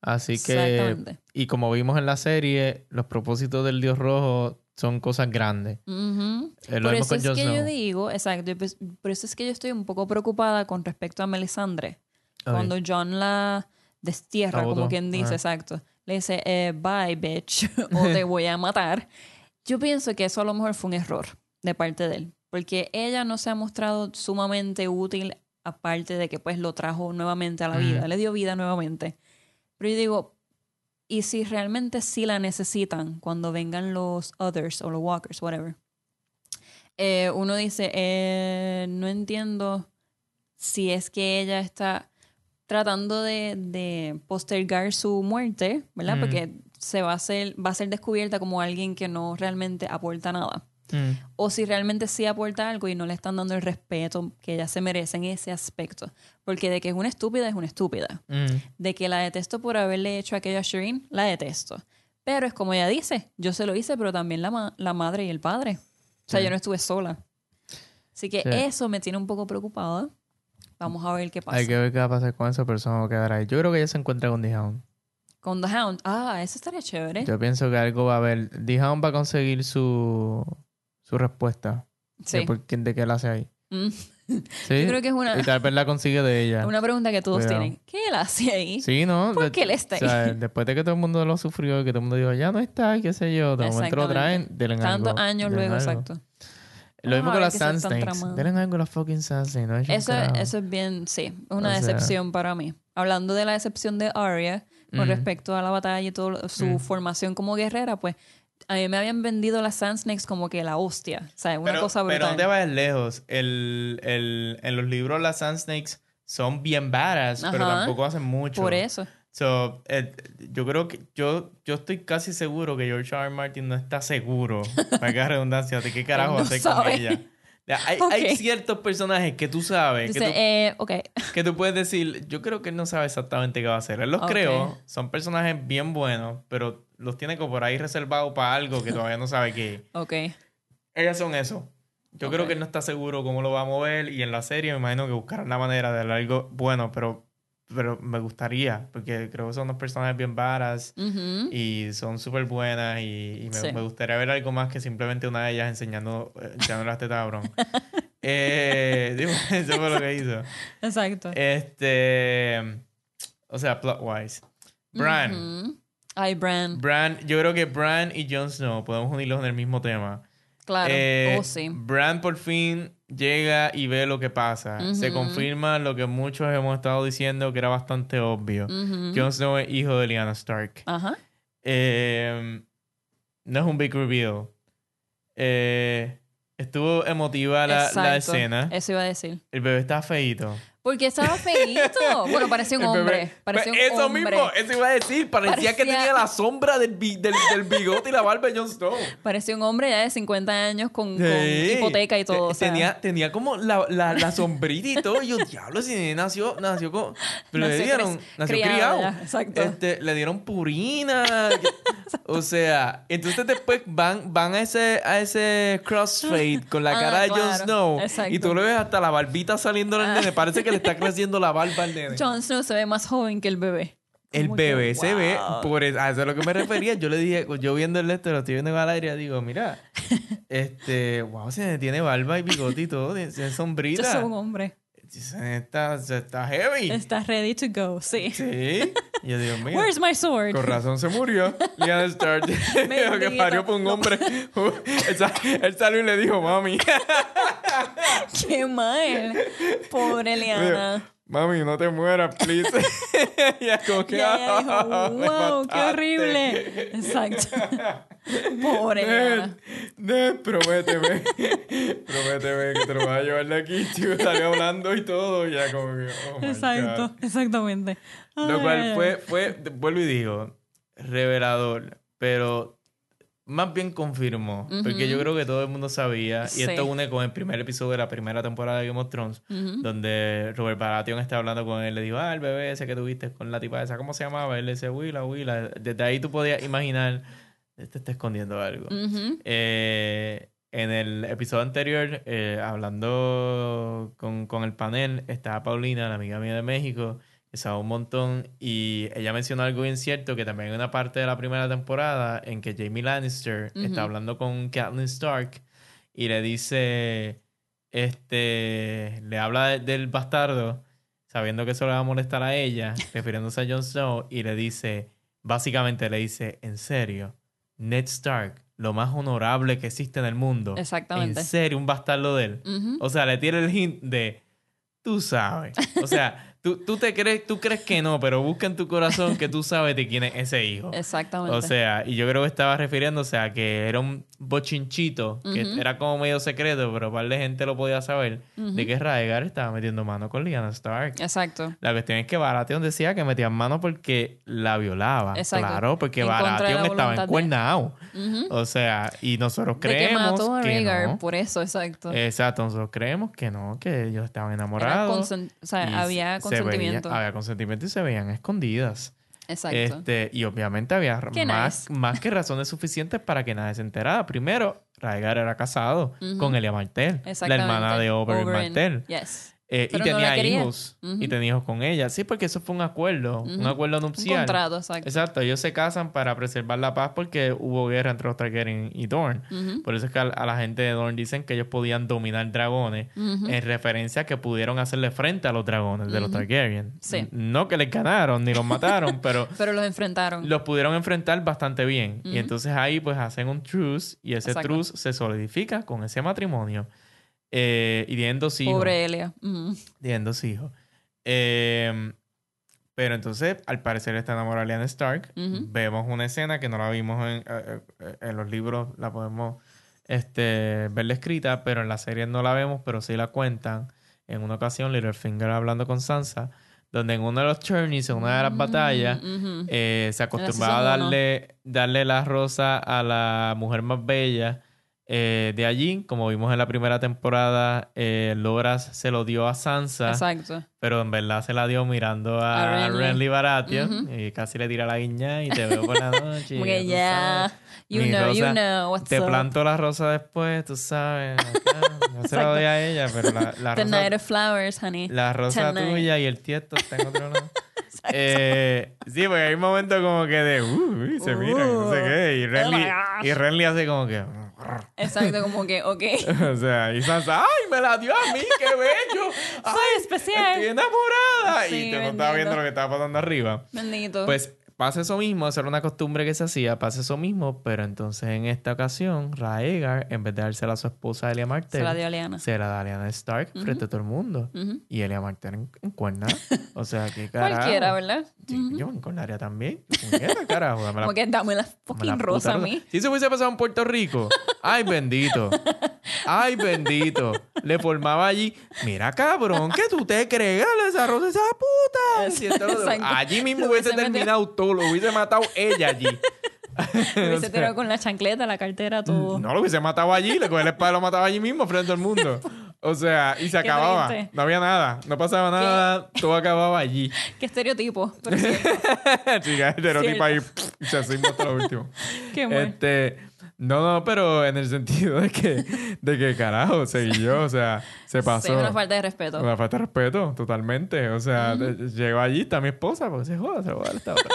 Así que, Exactamente. y como vimos en la serie, los propósitos del Dios Rojo son cosas grandes. Eh, lo Por eso es que yo digo, exacto, pues, por eso es que yo estoy un poco preocupada con respecto a Melisandre. Cuando John la destierra, como quien dice, Ajá. exacto. Le dice, eh, bye, bitch, o te voy a matar. Yo pienso que eso a lo mejor fue un error de parte de él, porque ella no se ha mostrado sumamente útil, aparte de que pues lo trajo nuevamente a la vida, le dio vida nuevamente. Pero yo digo, ¿y si realmente sí la necesitan cuando vengan los others o los walkers, whatever? Eh, uno dice, eh, no entiendo si es que ella está tratando de, de postergar su muerte, ¿verdad? Mm. Porque se va a ser, va a ser descubierta como alguien que no realmente aporta nada. Mm. O si realmente sí aporta algo y no le están dando el respeto que ella se merece en ese aspecto. Porque de que es una estúpida, es una estúpida. Mm. De que la detesto por haberle hecho aquello a Shireen, la detesto. Pero es como ella dice, yo se lo hice, pero también la, ma- la madre y el padre. O sea, Sí. yo no estuve sola. Así que Sí. eso me tiene un poco preocupada. Vamos a ver qué pasa. Hay que ver qué va a pasar con esa persona o quedará ahí. Yo creo que ella se encuentra con D-Hound. Con The Hound. Ah, eso estaría chévere. Yo pienso que algo va a haber. D-Hound va a conseguir su, su respuesta sí. de, por qué, de qué él hace ahí. Mm. ¿Sí? Yo creo que es una, Y tal vez la consigue de ella. una pregunta que todos Cuidado. tienen. ¿Qué él hace ahí? Sí, ¿no? ¿Por De- qué él está o sea, ahí? después de que todo el mundo lo sufrió y que todo el mundo dijo, ya no está, qué sé yo, de momento lo traen, denle Tantos años luego, algo. exacto. Lo mismo con las Sand Snakes. Denle algo a las fucking Sand Snakes. No Eso, eso es bien, sí, es una O sea- decepción para mí. Hablando de la decepción de Arya con Ujú. respecto a la batalla y toda su Mm. formación como guerrera, pues a mí me habían vendido las Sand Snakes como que la hostia. O sea, una pero, cosa pero brutal. no te vayas lejos. El, el, en los libros las Sand Snakes son bien baratas, pero tampoco hacen mucho. Por eso. So, eh, yo creo que yo, yo estoy casi seguro que George R. R. Martin no está seguro, para que redundancia, de qué carajo No hacer sabe. con ella. Hay, hay ciertos personajes que tú sabes, que tú, eh, que tú puedes decir, yo creo que él no sabe exactamente qué va a hacer. Él los Ok. creó, son personajes bien buenos, pero los tiene como por ahí reservados para algo que todavía no sabe qué. Ok. Ellas son eso. Yo creo que él no está seguro cómo lo va a mover y en la serie me imagino que buscarán la manera de darle algo bueno, pero, pero me gustaría, porque creo que son unos personajes bien varas y son súper buenas y, y me, Sí. me gustaría ver algo más que simplemente una de ellas enseñando, eh, enseñando las tetas a Bron. eh, eso fue lo que hizo. Exacto. Este, o sea, plot wise. Bran. Ujú. Ay, Bran. Bran, yo creo que Bran y Jon Snow podemos unirlos en el mismo tema. Claro. Eh, oh, sí. Bran por fin llega y ve lo que pasa. Se confirma lo que muchos hemos estado diciendo que era bastante obvio. Ujú. Jon Snow es hijo de Lyanna Stark. Ajá. Eh, no es un big reveal. Eh, estuvo emotiva la, la escena. Eso iba a decir. El bebé está feíto. Porque estaba feito. Bueno, parecía un hombre. Parecía un Pues eso hombre. mismo, eso iba a decir. Parecía, que tenía la sombra del, bi- del, del bigote y la barba de Jon Snow. Parecía un hombre ya de 50 años con, hipoteca y todo. Te- o sea. tenía, tenía como la, la, la sombrita y todo. Y yo, diablo, si nació, nació con. Pero le dieron, nació criado criado. exacto. Este, le dieron purina. o sea, entonces después van, van a ese, a ese crossfade con la Ah, cara de Jon. Snow. Exacto. Y tú le ves hasta la barbita saliendo al nene. Parece que le está creciendo la barba al nene. Jon Snow se ve más joven que el bebé. El Como que, bebé se ve, por eso, a eso es lo que me refería. Yo le dije, yo viendo el esto, lo estoy viendo al aire, digo, mira, este, wow, se tiene barba y bigote y todo, tiene tiene Yo sombrita. soy un hombre. Está, está heavy. Está ready to go, sí. Sí. Y yo digo, mira, Where's my sword? con razón se murió. Lyanna Stark. Que parió por un hombre. él, sa- él salió y le dijo, mami. Qué mal. Pobre Liana. Mami, no te mueras, please. y ella como que, Y ella dijo, "Ah, wow, qué mataste". horrible. Exacto. Pobre. Ned, Ned, prométeme. prométeme que te lo vas a llevar de aquí. Chico, hablando y todo. Ya como que, oh my Exacto, God. exactamente. Lo cual fue, fue, vuelvo y digo, revelador. Pero más bien confirmó. Porque yo creo que todo el mundo sabía. Y Sí. esto une con el primer episodio de la primera temporada de Game of Thrones. Donde Robert Baratheon está hablando con él. Le dijo, ah, el bebé ese que tuviste con la tipa esa. ¿Cómo se llamaba? Él le dice, Willa, Willa. Desde ahí tú podías imaginar, este está escondiendo algo. Eh, en el episodio anterior, eh, hablando con, con el panel, estaba Paulina, la amiga mía de México, que sabe un montón, y ella mencionó algo bien cierto, que también hay una parte de la primera temporada en que Jamie Lannister está hablando con Catelyn Stark y le dice, este, le habla de- del bastardo, sabiendo que eso le va a molestar a ella, refiriéndose a Jon Snow, y le dice, básicamente le dice, en serio, Ned Stark, lo más honorable que existe en el mundo. Exactamente. En serio, un bastardo de él. O sea, le tiene el hint de, tú sabes. O sea, tú, tú te crees, tú crees que no, pero busca en tu corazón que tú sabes de quién es ese hijo. Exactamente. O sea, y yo creo que estaba refiriéndose a que era un bochinchito, que era como medio secreto, pero par de gente lo podía saber, de que Raegar estaba metiendo mano con Lyanna Stark. Exacto. La cuestión es que Baratheon decía que metían mano porque la violaba. Exacto. Claro, porque En Baratheon estaba de- encuernado. O sea, y nosotros De que creemos mató a que Rhaegar no. por eso, exacto. Exacto, nosotros creemos que no, que ellos estaban enamorados. consen- o sea, había se veía- consentimiento. había consentimiento y se veían escondidas. Exacto. Este, y obviamente había más, nice. más que razones suficientes para que nadie se enterara. Primero, Raegar era casado con Elia Martell, la hermana de Oberyn. Martell. Yes. Eh, y no tenía hijos. Y tenía hijos con ella. Sí, porque eso fue un acuerdo. Un acuerdo Un nupcial. contrato, exacto. Exacto. Ellos se casan para preservar la paz porque hubo guerra entre los Targaryen y Dorne. Por eso es que a, a la gente de Dorne dicen que ellos podían dominar dragones en referencia a que pudieron hacerle frente a los dragones de los Targaryen. Sí. No que les ganaron ni los mataron, pero Pero los enfrentaron. los pudieron enfrentar bastante bien. Y entonces ahí pues hacen un truce y ese Exacto. truce se solidifica con ese matrimonio. Eh, y tienen dos hijos. Pobre Elia. Ujú. Tienen dos hijos. Eh, pero entonces, al parecer, está enamorada de Stark. Vemos una escena que no la vimos en, eh, eh, en los libros, la podemos este, verla escrita, pero en la serie no la vemos, pero sí la cuentan. En una ocasión, Littlefinger hablando con Sansa, donde en uno de los tourneys, en una de las batallas, eh, se acostumbraba a darle, darle la rosa a la mujer más bella eh, de allí. Como vimos en la primera temporada, eh, Loras se lo dio a Sansa, Exacto. pero en verdad se la dio mirando a, A Renly. Renly Baratheon Ujú. y casi le tira la guiña y te veo por la noche. Como que tú ya. You Mi know, you rosa, know what's Te up. planto la rosa después, tú sabes. No se la doy a ella, pero la, la The rosa, night of flowers, honey. la rosa Tonight. tuya y el tiesto está en otro lado. Eh, sí, porque hay un momento como que de uh, se miran, no sé qué. Y Renly, Oh gosh. y Renly hace como que. Exacto, como que, ok. o sea, y Sansa, ¡ay, me la dio a mí! ¡Qué bello! ¡Ay, especial. Estoy enamorada. Sí, y tú no estabas viendo lo que estaba pasando arriba. Bendito. Pues pasa eso mismo, eso era una costumbre que se hacía, pasa eso mismo, pero entonces en esta ocasión, Raegar, en vez de dársela a su esposa Elia Martell, Se la dio a Liana. se la da a Lyanna Stark frente a todo el mundo. Y Elia Martell en, en cuerna. O sea, qué carajo. Cualquiera, ¿verdad? Sí, Yo me encornaría también. ¿Qué carajo? Dame la- Como que dame la dame la fucking rosa a mí. Si eso hubiese pasado en Puerto Rico, Ay, bendito. Ay, bendito. Le formaba allí. Mira, cabrón, que tú te crees, le desarrolla esa puta. Exacto. allí mismo hubiese terminado todo. Lo hubiese matado ella allí. Hubiese tirado con la chancleta, la cartera, todo. No lo hubiese matado allí. Le cogía la espada y lo mataba allí mismo frente al mundo. O sea, y se acababa. triste. No había nada. No pasaba nada. Todo acababa allí. Qué estereotipo. Pero sí, Chica, estereotipo ahí. Y se hacía hasta lo último. qué bueno. Este, no, no, pero en el sentido de que, de que carajo, seguí yo, o sea, se pasó. Sí, una falta de respeto. Una falta de respeto, totalmente. O sea, de- llegó allí, está mi esposa, porque se joda, se joda esta otra.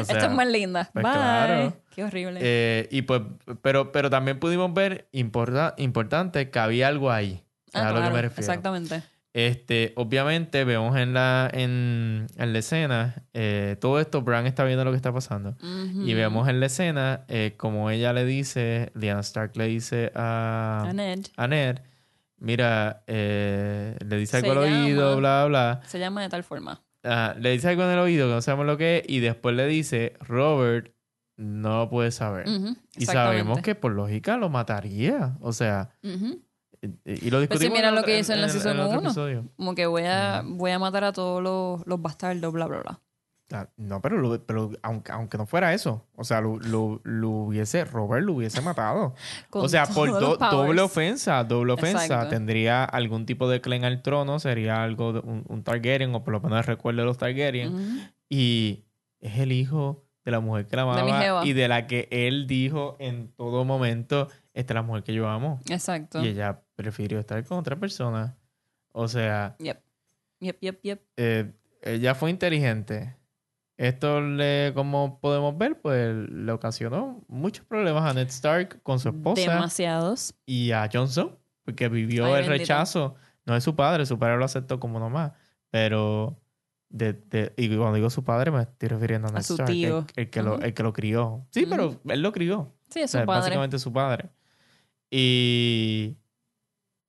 O sea, Esta es más linda. pues Bye. claro. Qué horrible. eh, y pues, pero, pero también pudimos ver importa- importante que había algo ahí. Ah, a lo que claro, me refiero. Exactamente. Este, obviamente vemos en la, en, en la escena, eh, todo esto, Bran está viendo lo que está pasando. Y vemos en la escena eh, como ella le dice, Lyanna Stark le dice a, A Ned. a Ned, mira, eh, le dice algo al oído, bla, bla, Se llama de tal forma. Ah, le dice algo en el oído que no sabemos lo que es y después le dice, Robert no lo puede saber. Y sabemos que por lógica lo mataría. O sea, y lo discutimos mira en lo otro- que hizo en la season el otro uno. episodio. Como que voy a, voy a matar a todos los, los bastardos, bla, bla, bla. Ah, No, pero, lo- pero aunque, aunque no fuera eso, o sea, lo, lo- lo hubiese, Robert lo hubiese matado. Con o sea, por do- doble ofensa, doble ofensa, Exacto. tendría algún tipo de claim al trono, sería algo, de un, un Targaryen, o por lo menos recuerdo de los Targaryen, y es el hijo de la mujer que la De amaba jeva. y de la que él dijo en todo momento, esta es la mujer que yo amo. Exacto. Y ella prefirió estar con otra persona. O sea, Yep. Yep, yep, yep. eh, ella fue inteligente. Esto, le, como podemos ver, pues le ocasionó muchos problemas a Ned Stark con su esposa Demasiados. y a Johnson, porque vivió Ay, el bendito. rechazo. No de su padre, su padre lo aceptó como nomás, pero... De, de- y cuando digo su padre me estoy refiriendo a Ned su Stark, tío. El, que lo, el que lo crió. Sí, pero él lo crió. Sí, O es sea, su padre. básicamente su padre. Y,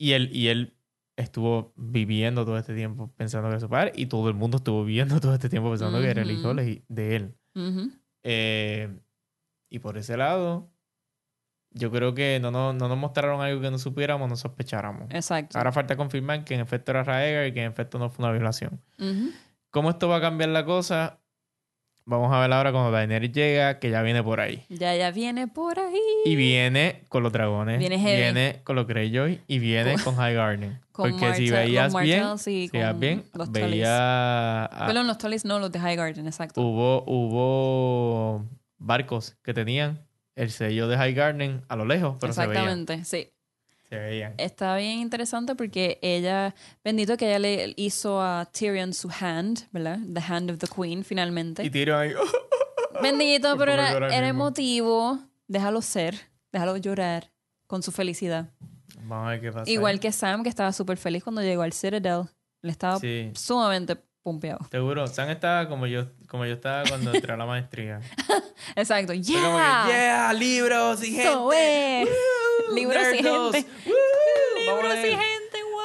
y, él, y él estuvo viviendo todo este tiempo pensando que era su padre y todo el mundo estuvo viviendo todo este tiempo pensando que era el hijo de él. Ujú. Eh, y por ese lado, yo creo que no, nos- no nos mostraron algo que no supiéramos, no sospecháramos. Exacto. Ahora falta confirmar que en efecto era Raegar y que en efecto no fue una violación. ¿Cómo esto va a cambiar la cosa? Vamos a ver ahora cuando Daenerys llega, que ya viene por ahí. Ya, ya viene por ahí. Y viene con los dragones. Viene. Viene con los Greyjoy y viene con, High Garden. Porque si veías bien, si veías bien, los veía... a- los Tullys no, los de High Garden, exacto. hubo, hubo barcos que tenían el sello de High Garden a lo lejos, pero se veían. Exactamente, sí. Se veían. Está bien interesante porque ella, bendito que ella le hizo a Tyrion su hand, ¿verdad? The hand of the queen, finalmente. Y Tyrion ahí... Bendito, pero era, era emotivo. Déjalo ser, déjalo llorar con su felicidad. Vamos a ver qué pasa. Igual que Sam, que estaba súper feliz cuando llegó al Citadel. Le estaba Sí. sumamente pumpeado. Seguro. Sam estaba como yo, como yo estaba cuando entré a la maestría. Exacto. Fue como que, ¡Yeah! yeah, libros y gente. Eso es. Woo, Libros y gente. Woo, Libros y gente?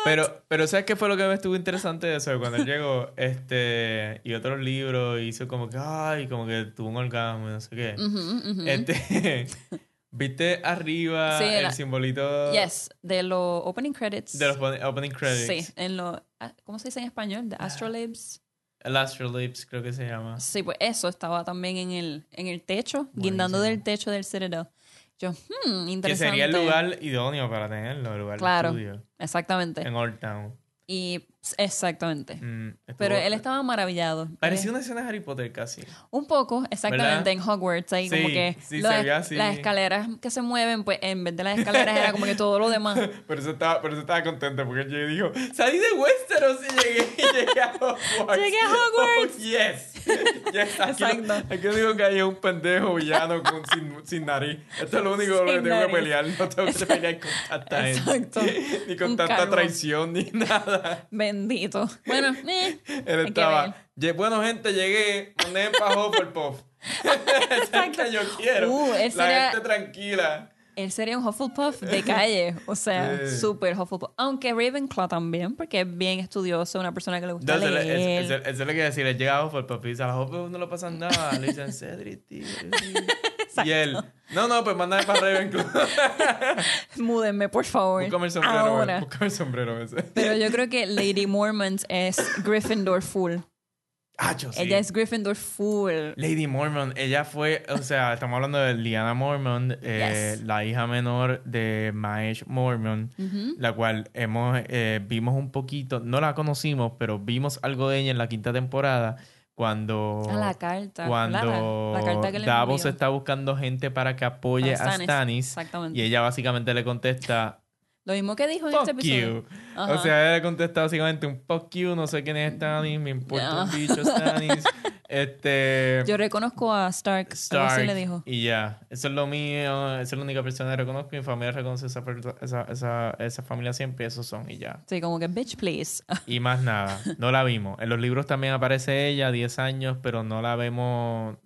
Pero, pero ¿sabes qué fue lo que me estuvo interesante de eso? Cuando él llegó, este, y otros libros, hizo como que, ay, como que tuvo un orgasmo no sé qué. Ujú, ujú. Este, ¿viste arriba Sí, el la- simbolito Yes, de los opening credits. de los open- opening credits? Sí, en lo, ah, ¿cómo se dice en español? De Astrolabes. El Astrolabes, creo que se llama. Sí, pues eso estaba también en el, en el techo, guindando del Buenísimo. techo del Citadel. Yo, hmm, Que interesante. sería el lugar idóneo para tenerlo, el lugar Claro. de estudio. Exactamente. En Old Town. Y exactamente. Mm, Pero él estaba maravillado. Parecía Eh, una escena de Harry Potter casi. Un poco, exactamente, en Hogwarts. Ahí como Sí, que sí, veía así. las escaleras que se mueven, pues en vez de las escaleras era como que todo lo demás. Por eso estaba, por eso estaba contento, porque él dijo, salí de Westeros y llegué, y llegué a Hogwarts. Llegué a Hogwarts. Oh, yes. yes. Aquí, Exacto. Aquí digo que hay un pendejo villano con, sin, sin nariz. Esto es lo único lo que Sin tengo nariz. que pelear. No tengo que pelear con tanta. Exacto. Ni con Un tanta calvo. traición, ni nada. Bendito. Bueno, eh, Él estaba, "Lle- bueno, gente, llegué, mandé para Hufflepuff. Esa es que yo quiero. Uh, La sería- gente tranquila. Él sería un Hufflepuff de calle. O sea, súper Hufflepuff. Aunque Ravenclaw también, porque es bien estudioso, una persona que le gusta él- leer. él se le quiere decir, él llega a Hufflepuff y dice, a Hufflepuff no le pasan nada. Le dicen, Cedric, tío. Y él, no, no, pues mándame para Ravenclaw. Múdenme, por favor. Búscame el sombrero, Ahora. búscame el sombrero ese. Pero yo creo que Lady Mormont es Gryffindor full. Ah, yo sí. Ella es Gryffindor full. Lady Mormon, ella fue, o sea, estamos hablando de Liana Mormon, eh, Yes. la hija menor de Maesh Mormon, la cual hemos eh, vimos un poquito, no la conocimos, pero vimos algo de ella en la quinta temporada cuando Ah, la carta. cuando la, la carta que le Davos envió. está buscando gente para que apoye a Stannis, Stannis exactamente. y ella básicamente le contesta Lo mismo que dijo en este episodio. you. O sea, ella le contesta básicamente un fuck you, no sé quién es Stannis, me importa un Ah. bicho Stannis. este Yo reconozco a Stark. Stark así le dijo. y ya. Eso es lo mío, esa es la única persona que reconozco. Mi familia reconoce esa, esa, esa, esa familia siempre, esos son y ya. Sí, como que bitch, please. Y más nada, no la vimos. En los libros también aparece ella, 10 años, pero no la vemos,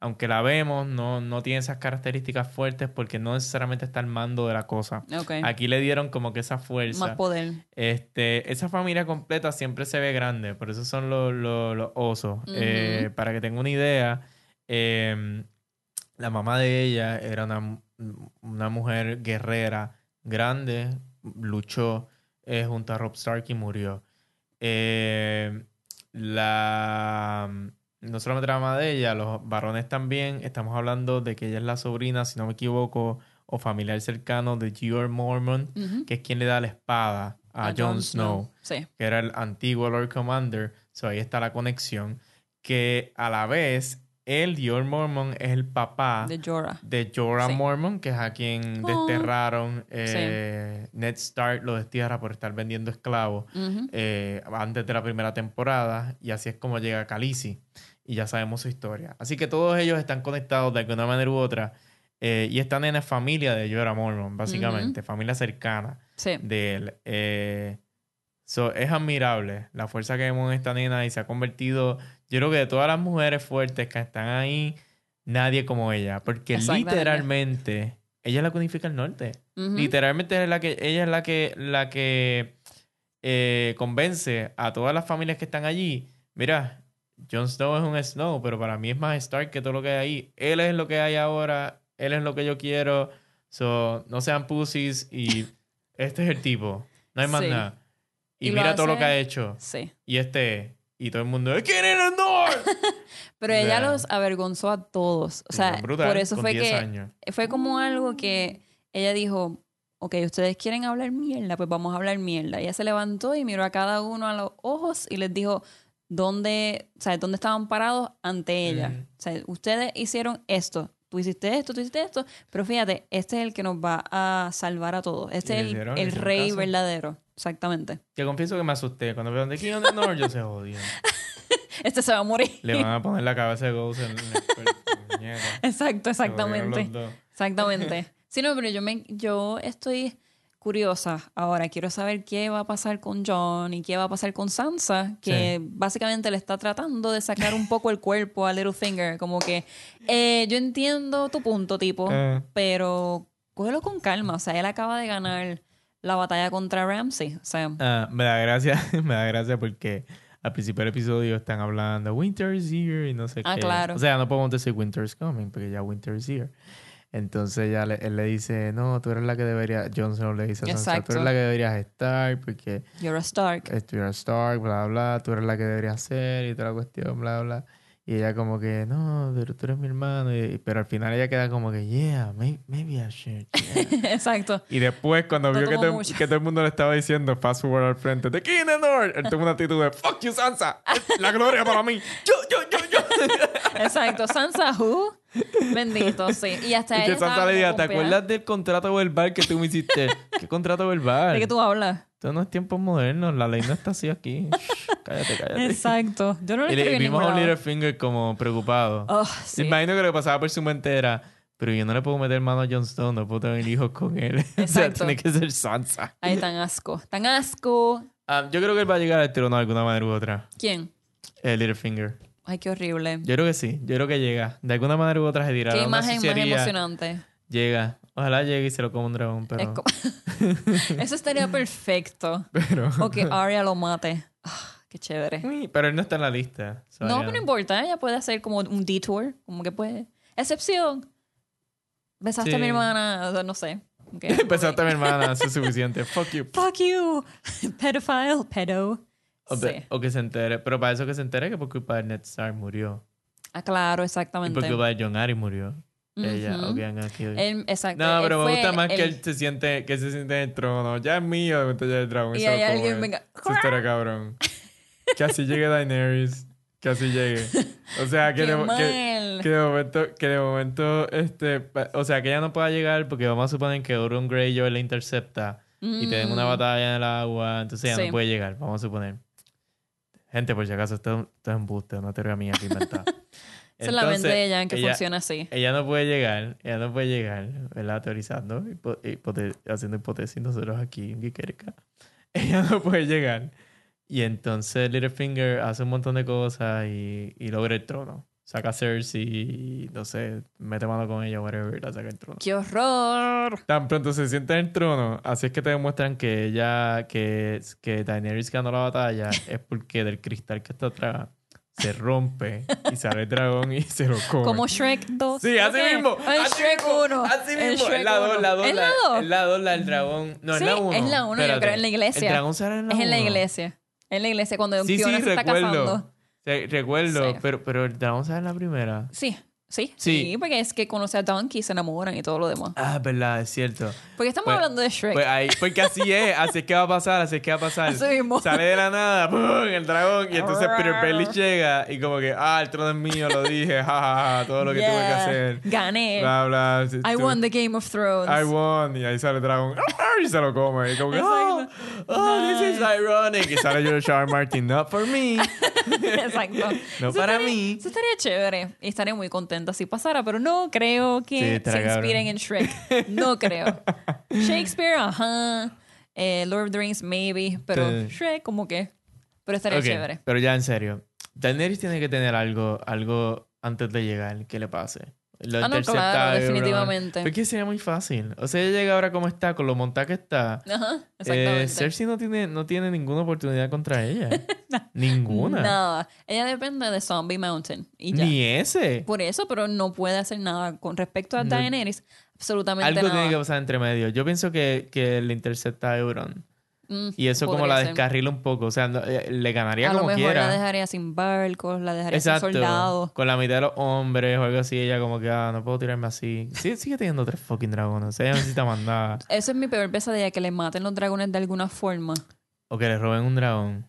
aunque la vemos, no, no tiene esas características fuertes porque no necesariamente está al mando de la cosa. Aquí le dieron como que esa Más fuerza. poder. Este, esa familia completa siempre se ve grande, por eso son los, los- los osos. Eh, para que tenga una idea, eh, la mamá de ella era una, una mujer guerrera, grande, luchó eh, junto a Rob Stark y murió. Eh, la, no solamente la mamá de ella, los varones también, estamos hablando de que ella es la sobrina, si no me equivoco, o familiar cercano de George Mormon que es quien le da la espada a, Jon Snow, Sí. que era el antiguo Lord Commander. So ahí está la conexión. Que a la vez, él, Dior Mormon, es el papá De Jorah. de Jorah Sí. Mormon, que es a quien Oh. desterraron. eh, Ned Stark lo destierra por estar vendiendo esclavos eh, antes de la primera temporada. Y así es como llega Khaleesi. Y ya sabemos su historia. Así que todos ellos están conectados de alguna manera u otra. eh, y están en la familia de Jorah Mormon, básicamente. Familia cercana Sí. de él. So, es admirable la fuerza que vemos en esta nena y se ha convertido, yo creo que de todas las mujeres fuertes que están ahí, nadie como ella, porque literalmente ella es la que unifica el norte. Literalmente es la que, ella es la que, la que eh, convence a todas las familias que están allí. Mira, Jon Snow es un Snow, pero para mí es más Stark que todo lo que hay ahí. Él es lo que hay ahora, él es lo que yo quiero. So, no sean pussies y este es el tipo. No hay más Sí. nada. Y, Y lo mira todo lo que ha hecho. Sí. Y este, y todo el mundo, ¿quién el North? Pero ella sea, los avergonzó a todos. O sea, Brutal, por eso fue 10 que años. fue como algo que ella dijo, ok, ustedes quieren hablar mierda, pues vamos a hablar mierda. Ella se levantó y miró a cada uno a los ojos y les dijo dónde, o sea, dónde estaban parados ante ella. Ujú. O sea, ustedes hicieron esto, tú hiciste esto, tú hiciste esto, pero fíjate, este es el que nos va a salvar a todos. Este es el, el rey caso. verdadero. Exactamente. Que confieso que me asusté. Cuando vieron de the North, yo se jodía. Este se va a morir. Le van a poner la cabeza de Ghost en el. Exacto, exactamente. Exactamente. Sí, no, pero yo, me, yo estoy curiosa ahora. Quiero saber qué va a pasar con John y qué va a pasar con Sansa, que básicamente le está tratando de sacar un poco el cuerpo a Littlefinger. Como que eh, yo entiendo tu punto, tipo, Eh. pero cógelo con calma. O sea, él acaba de ganar la batalla contra Ramsey. O sea, Ah, me da gracia, me da gracia porque al principio del episodio están hablando Winter is here y no sé Ah, qué. claro. O sea, no podemos decir Winter is coming porque ya Winter is here. Entonces ya le- él le dice, no, tú eres la que debería, Jon Snow le dice a Sansa, tú eres la que deberías estar porque you're a Stark. estuvieras Stark, bla, bla, tú eres la que deberías ser y toda la cuestión, bla, bla. Y ella como que, no, pero tú eres mi hermano. Y- pero al final ella queda como que, yeah, maybe, maybe I should. yeah". Exacto. Y después, cuando No vio que mucho. que todo el mundo le estaba diciendo fast forward al frente, de King and North, él tuvo una actitud de fuck you, Sansa, la gloria para mí. Yo, yo, yo, yo. Exacto. Sansa, who? Bendito, sí. Y hasta Y ella que Sansa le diga, ¿te acuerdas del contrato verbal que tú me hiciste? ¿Qué contrato verbal? ¿De qué tú hablas? Esto no es tiempos modernos, la ley no está así aquí. Shh, cállate, cállate. Exacto. Yo no lo Y, le- vimos a. Littlefinger como preocupado. Oh, sí. Imagino que lo que pasaba por su mente era, pero yo no le puedo meter mano a Jon Snow, no puedo tener hijos con él. o sea, Exacto. tiene que ser Sansa. Ay, tan asco. Tan asco. Ah, yo creo que él va a llegar al trono de alguna manera u otra. ¿Quién? El Littlefinger. Ay, qué horrible. Yo creo que sí. Yo creo que llega. De alguna manera u otra se dirá Qué imagen más emocionante. Llega. Ojalá llegue y se lo coma un dragón, pero... Es como- Eso estaría perfecto. pero... O que Arya lo mate. Ah, qué chévere. Uy, pero él no está en la lista. So, No, pero no importa. Ella puede hacer como un detour. Como que puede. Excepción. Besaste Sí. a mi hermana, o sea, no sé. Ok. Empezaste a mi hermana, eso es suficiente. Fuck you. Fuck you, pedophile, pedo. O, Sí. o que se entere. Pero para eso que se entere que por culpa de Ned Stark murió. Ah, claro, Y exactamente. por culpa de John Arryn murió. Ella, que han aquí. Él- exacto. No, pero me gusta el- más que él se siente, que se siente en el trono. Ya es mío, de momento ya es el dragón. Y hay alguien, venga. Eso estaría cabrón. Que así llegue Daenerys. Que así llegue. O sea, que, de, mo- que, mal. que de momento, que de momento, este, o sea, que ella no pueda llegar porque vamos a suponer que Euron Greyjoy la intercepta y tienen una Mm. batalla en el agua, entonces ella Sí. no puede llegar, vamos a suponer. Gente, por si acaso, esto, esto es un buste, una teoría mía que inventada. Esa es la mente Entonces, de Jan que ella- funciona así. ella no puede llegar, ella no puede llegar, ¿verdad? Teorizando, hipo- hipote- haciendo hipótesis nosotros aquí en Geekerica. Ella no puede llegar. Y entonces Littlefinger hace un montón de cosas y, y logra el trono. Saca a Cersei y, no sé, mete mano con ella, whatever, y la saca el trono. ¡Qué horror! Tan pronto se sienta en el trono, así es que te demuestran que ella, que, que Daenerys ganó la batalla, es porque del cristal que está atrás se rompe y sale el dragón y se lo come. Como Shrek 2. Sí, así Ok. mismo. En así Shrek mismo, 1. Así mismo. Es la 2, 1. la 2. ¿Es la dos? Es la 2, la del dragón. No, Sí, es la 1. es la uno, yo creo, en la iglesia. El dragón sale en la 1. Es en la iglesia. En la iglesia cuando Sí, Fiona sí, se está recuerdo. casando. Sí, recuerdo, pero, pero el dragón sale en la primera. Sí, sí, Sí. sí. porque es que conoce a Donkey, se enamoran y todo lo demás. Ah, es verdad, es cierto. Porque estamos Pues- hablando de Shrek. Pues ahí, porque así es, así es que va a pasar, así es que va a pasar. Así mismo. Sale de la nada, ¡pum! el dragón, y entonces Peter Baelish llega y como que, ah, el trono es mío, lo dije, jajaja, todo lo que tuve que Yeah. hacer. Gané. Bla, bla. I Tú- won the Game of Thrones. I won. Y ahí sale el dragón. Y se lo come. Y como que, oh, oh, this is ironic. Y sale George R. Martin. Not for me. Exacto. No Eso para estaría- mí. Eso estaría chévere. Y estaría muy si pasara, pero no creo Sí, que estaría se inspiren en Shrek. No creo. Shakespeare, ajá. Eh, Lord of the Rings, maybe. Pero Sí. Shrek, como que. Pero estaría Ok, chévere. Pero ya en serio. Daenerys tiene que tener algo, algo antes de llegar que le pase. Lo Ah, no, claro, definitivamente. Porque sería muy fácil. O sea, ella llega ahora como está, con lo montada que está. Ajá, Eh, exactamente. Cersei no tiene, no tiene ninguna oportunidad contra ella. Ninguna. Nada. Ella depende de Zombie Mountain. Y ya. Ni ese. Por eso, pero no puede hacer nada. Con respecto a No. Daenerys, absolutamente Algo nada. tiene que pasar entre medio. Yo pienso que, que le intercepta a Euron. Mm, Y eso como la descarrila un poco. O sea, no- eh, le ganaría A lo como mejor quiera. la dejaría sin barcos, la dejaría Exacto. sin soldados. Con la mitad de los hombres o algo así. Ella como que, ah, no puedo tirarme así. Sí, sigue teniendo tres fucking dragones. Ella necesita nada. Eso es mi peor pesadilla, que le maten los dragones de alguna forma. O que le roben un dragón.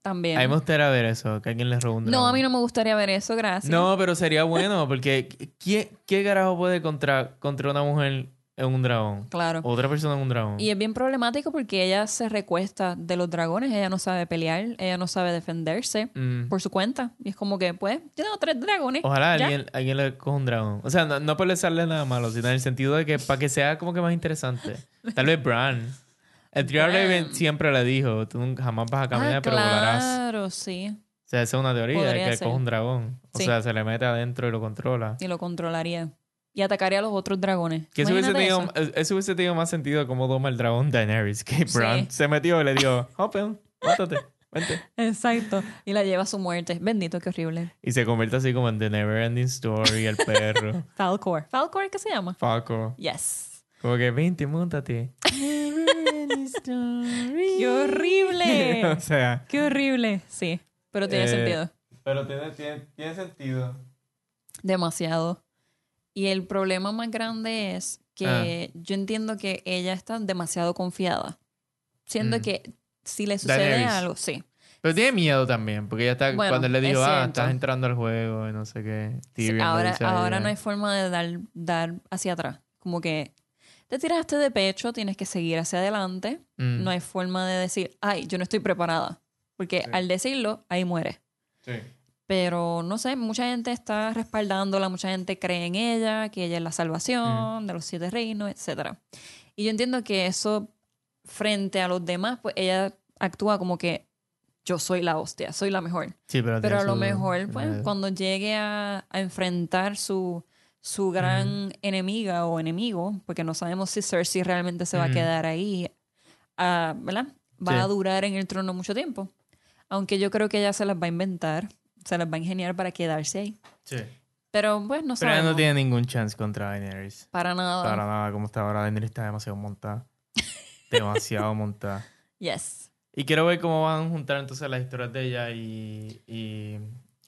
También. A mí me gustaría ver eso. Que alguien le robe un dragón. No, a mí no me gustaría ver eso, gracias. No, pero sería bueno. Porque ¿qué, qué carajo puede contra, contra una mujer en un dragón? Claro. Otra persona en un dragón. Y es bien problemático porque ella se recuesta de los dragones, ella no sabe pelear, ella no sabe defenderse Mm. por su cuenta. Y es como que, pues, yo tengo tres dragones. Ojalá alguien, alguien le coja un dragón. O sea, no, no por le nada malo, sino en el sentido de que para que sea como que más interesante. Tal vez Bran. El. Raven siempre le dijo, tú jamás vas a caminar, ah, pero volarás. claro, sí. O sea, esa es una teoría Podría que ser. coja un dragón. O Sí. sea, se le mete adentro y lo controla. Y lo controlaría. Y atacaría a los otros dragones. Que eso hubiese, tenido, eso. eso hubiese tenido más sentido como doma el dragón Daenerys. Que Sí. Bran se metió y le dijo, Open, mátate, vente. Exacto. Y la lleva a su muerte. Bendito, qué horrible. Y se convierte así como en The Never Ending Story, el perro, Falcor. ¿Falcor qué se llama? Paco. Yes. Como que vente, montate. ¡Qué horrible! o sea, ¡Qué horrible! Sí, pero tiene Eh, sentido. pero tiene, tiene, tiene sentido. Demasiado. Y el problema más grande es que Ah. yo entiendo que ella está demasiado confiada. Siento Mm. que si le sucede algo, sí. Pero tiene miedo también, porque ella está, Bueno, cuando le dijo, es ah, estás entrando al juego y no sé qué. Sí, ahora ahora no hay forma de dar, dar hacia atrás. Como que te tiraste de pecho, tienes que seguir hacia adelante. Mm, No hay forma de decir, ay, yo no estoy preparada. Porque Sí. al decirlo, ahí muere. sí. Pero no sé, mucha gente está respaldándola, mucha gente cree en ella, que ella es la salvación de los siete reinos, etcétera. Y yo entiendo que eso, frente a los demás, pues ella actúa como que yo soy la hostia, soy la mejor. Sí, pero, Pero a lo su- mejor, pues, cuando llegue a, a enfrentar su, su gran enemiga o enemigo, porque no sabemos si Cersei realmente se va a quedar ahí, ah, ¿verdad? Va Sí. a durar en el trono mucho tiempo. Aunque yo creo que ella se las va a inventar, se las va a ingeniar para quedarse ahí. Sí. Pero pues no Pero ella sabemos. no tiene ningún chance contra Daenerys. Para nada. Para nada, como está ahora. Daenerys está demasiado montada. demasiado montada. Yes. Y quiero ver cómo van a juntar entonces las historias de ella y, y,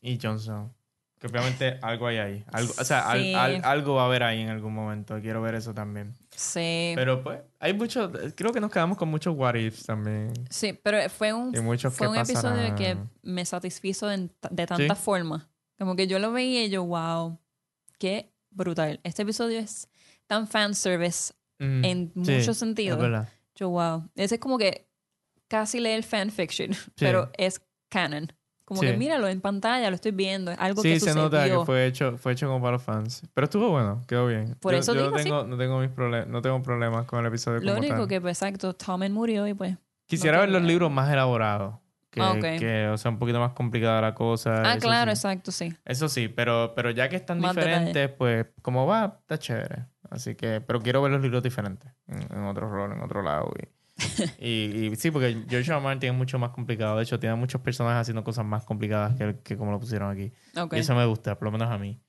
y Johnson. Que obviamente algo hay ahí. Algo, o sea, al- Sí. al- algo va a haber ahí en algún momento. Quiero ver eso también. Sí. Pero pues, hay muchos. Creo que nos quedamos con muchos what ifs también. Sí, pero fue un, fue un episodio que me satisfizo de, de tantas Sí. formas. Como que yo lo veía y yo, wow, qué brutal. Este episodio es tan fanservice Mm, en sí, muchos Es sentidos. verdad. Yo, wow. Ese es como que casi leer fanfiction, pero es canon. Como Sí. que míralo en pantalla, lo estoy viendo, es algo Sí, que se sucedió. nota que fue hecho, fue hecho como para los fans. Pero estuvo bueno, quedó bien. Por Yo- eso yo digo, sí. tengo, no tengo mis problemas, no tengo problemas con el episodio Lo como único tal. que, pues, exacto, Tommen murió y pues... Quisiera no ver los libros más elaborados. Que, Ah, ok. que, o sea, un poquito más complicada la cosa. Ah, claro, sí. exacto, sí. Eso sí, pero, pero ya que están Más diferentes, pues como va, está chévere. Así que, pero quiero ver los libros diferentes, en, en otro rol, en otro lado. Y, y, y sí, porque George R. Martin es mucho más complicado. De hecho, tiene muchos personajes haciendo cosas más complicadas que, que como lo pusieron aquí. Y eso me gusta, por lo menos a mí.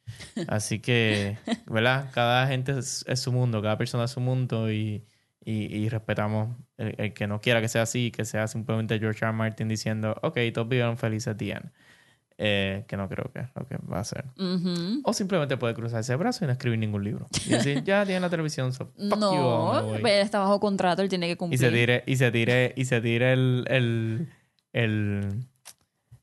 Así que, ¿verdad? Cada gente es, es su mundo, cada persona es su mundo y, y, y respetamos el, el que no quiera que sea así, que sea simplemente George R. R. Martin diciendo, ok, todos vivieron felices end. Eh, que no creo que es lo que va a hacer. Ujú. O simplemente puede cruzar ese brazo y no escribir ningún libro. Y decir, ya tiene la televisión, so No, me voy". pues, él está bajo contrato, él tiene que Y cumplir. se tire, y se tire, y se tire el, el, el,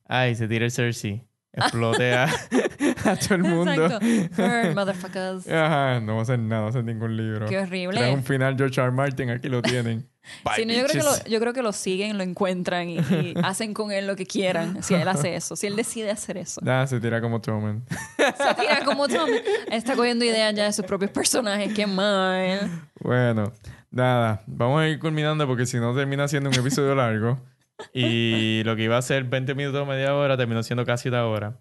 ay, se tire el Cersei. Explote a, a todo el mundo. Exacto. Burn, motherfuckers. Ajá, no va a hacer nada, no va a hacer ningún libro. Qué horrible. un final George R. R. Martin, aquí lo tienen. Sí, no, yo, creo que lo, yo creo que lo siguen, lo encuentran y, y hacen con él lo que quieran. Si él hace eso, si él decide hacer eso. Nada, se tira como Truman. Se tira como Tom. Está cogiendo ideas ya de sus propios personajes. Qué mal. Bueno, nada, vamos a ir culminando porque si no termina siendo un episodio largo. Y lo que iba a ser 20 minutos o media hora terminó siendo casi una hora.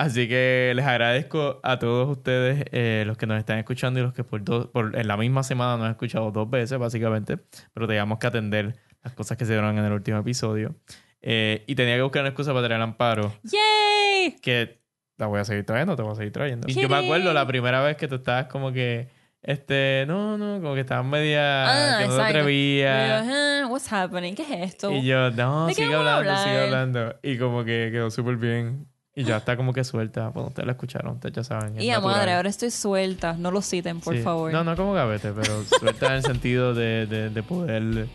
Así que les agradezco a todos ustedes, eh, los que nos están escuchando y los que por, dos- por en la misma semana nos han escuchado dos veces, básicamente. Pero teníamos que atender las cosas que se dieron en el último episodio. Eh, y tenía que buscar una excusa para traer Amparo, ¡Yay! que la voy a seguir trayendo, te voy a seguir trayendo. Y yo me acuerdo la primera vez que tú estabas como que, este, no, no, como que estabas media, Ah, que no te atrevías. Yo, "Ah, what's happening? ¿Qué es esto? Y yo, no, ¿De qué sigue hablando, sigue hablando. Y como que quedó súper bien. Y ya está como que suelta. Bueno, ustedes la escucharon, ustedes ya saben. y a madre, ahora estoy suelta. No lo citen, por Sí. favor. No, no como gavete, pero suelta en el sentido de, de, de poder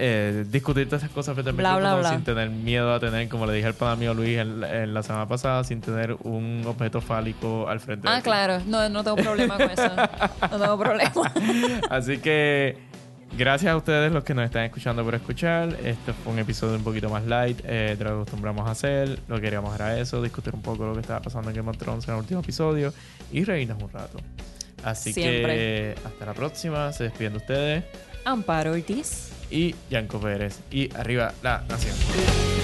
eh, discutir todas esas cosas frente al Bla, bla, sin tener miedo a tener, como le dije al pana mío Luis en, la- en la semana pasada, sin tener un objeto fálico al frente de Ah, claro. No, no tengo problema con eso. No tengo problema. Así que gracias a ustedes los que nos están escuchando por escuchar. Este fue un episodio un poquito más light eh, de lo que acostumbramos a hacer. Lo que queríamos era eso, discutir un poco lo que estaba pasando en Game of Thrones en el último episodio y reírnos un rato. Así que hasta la próxima. Se despiden de ustedes Amparo Ortiz. y Yanko Pérez. Y arriba la nación.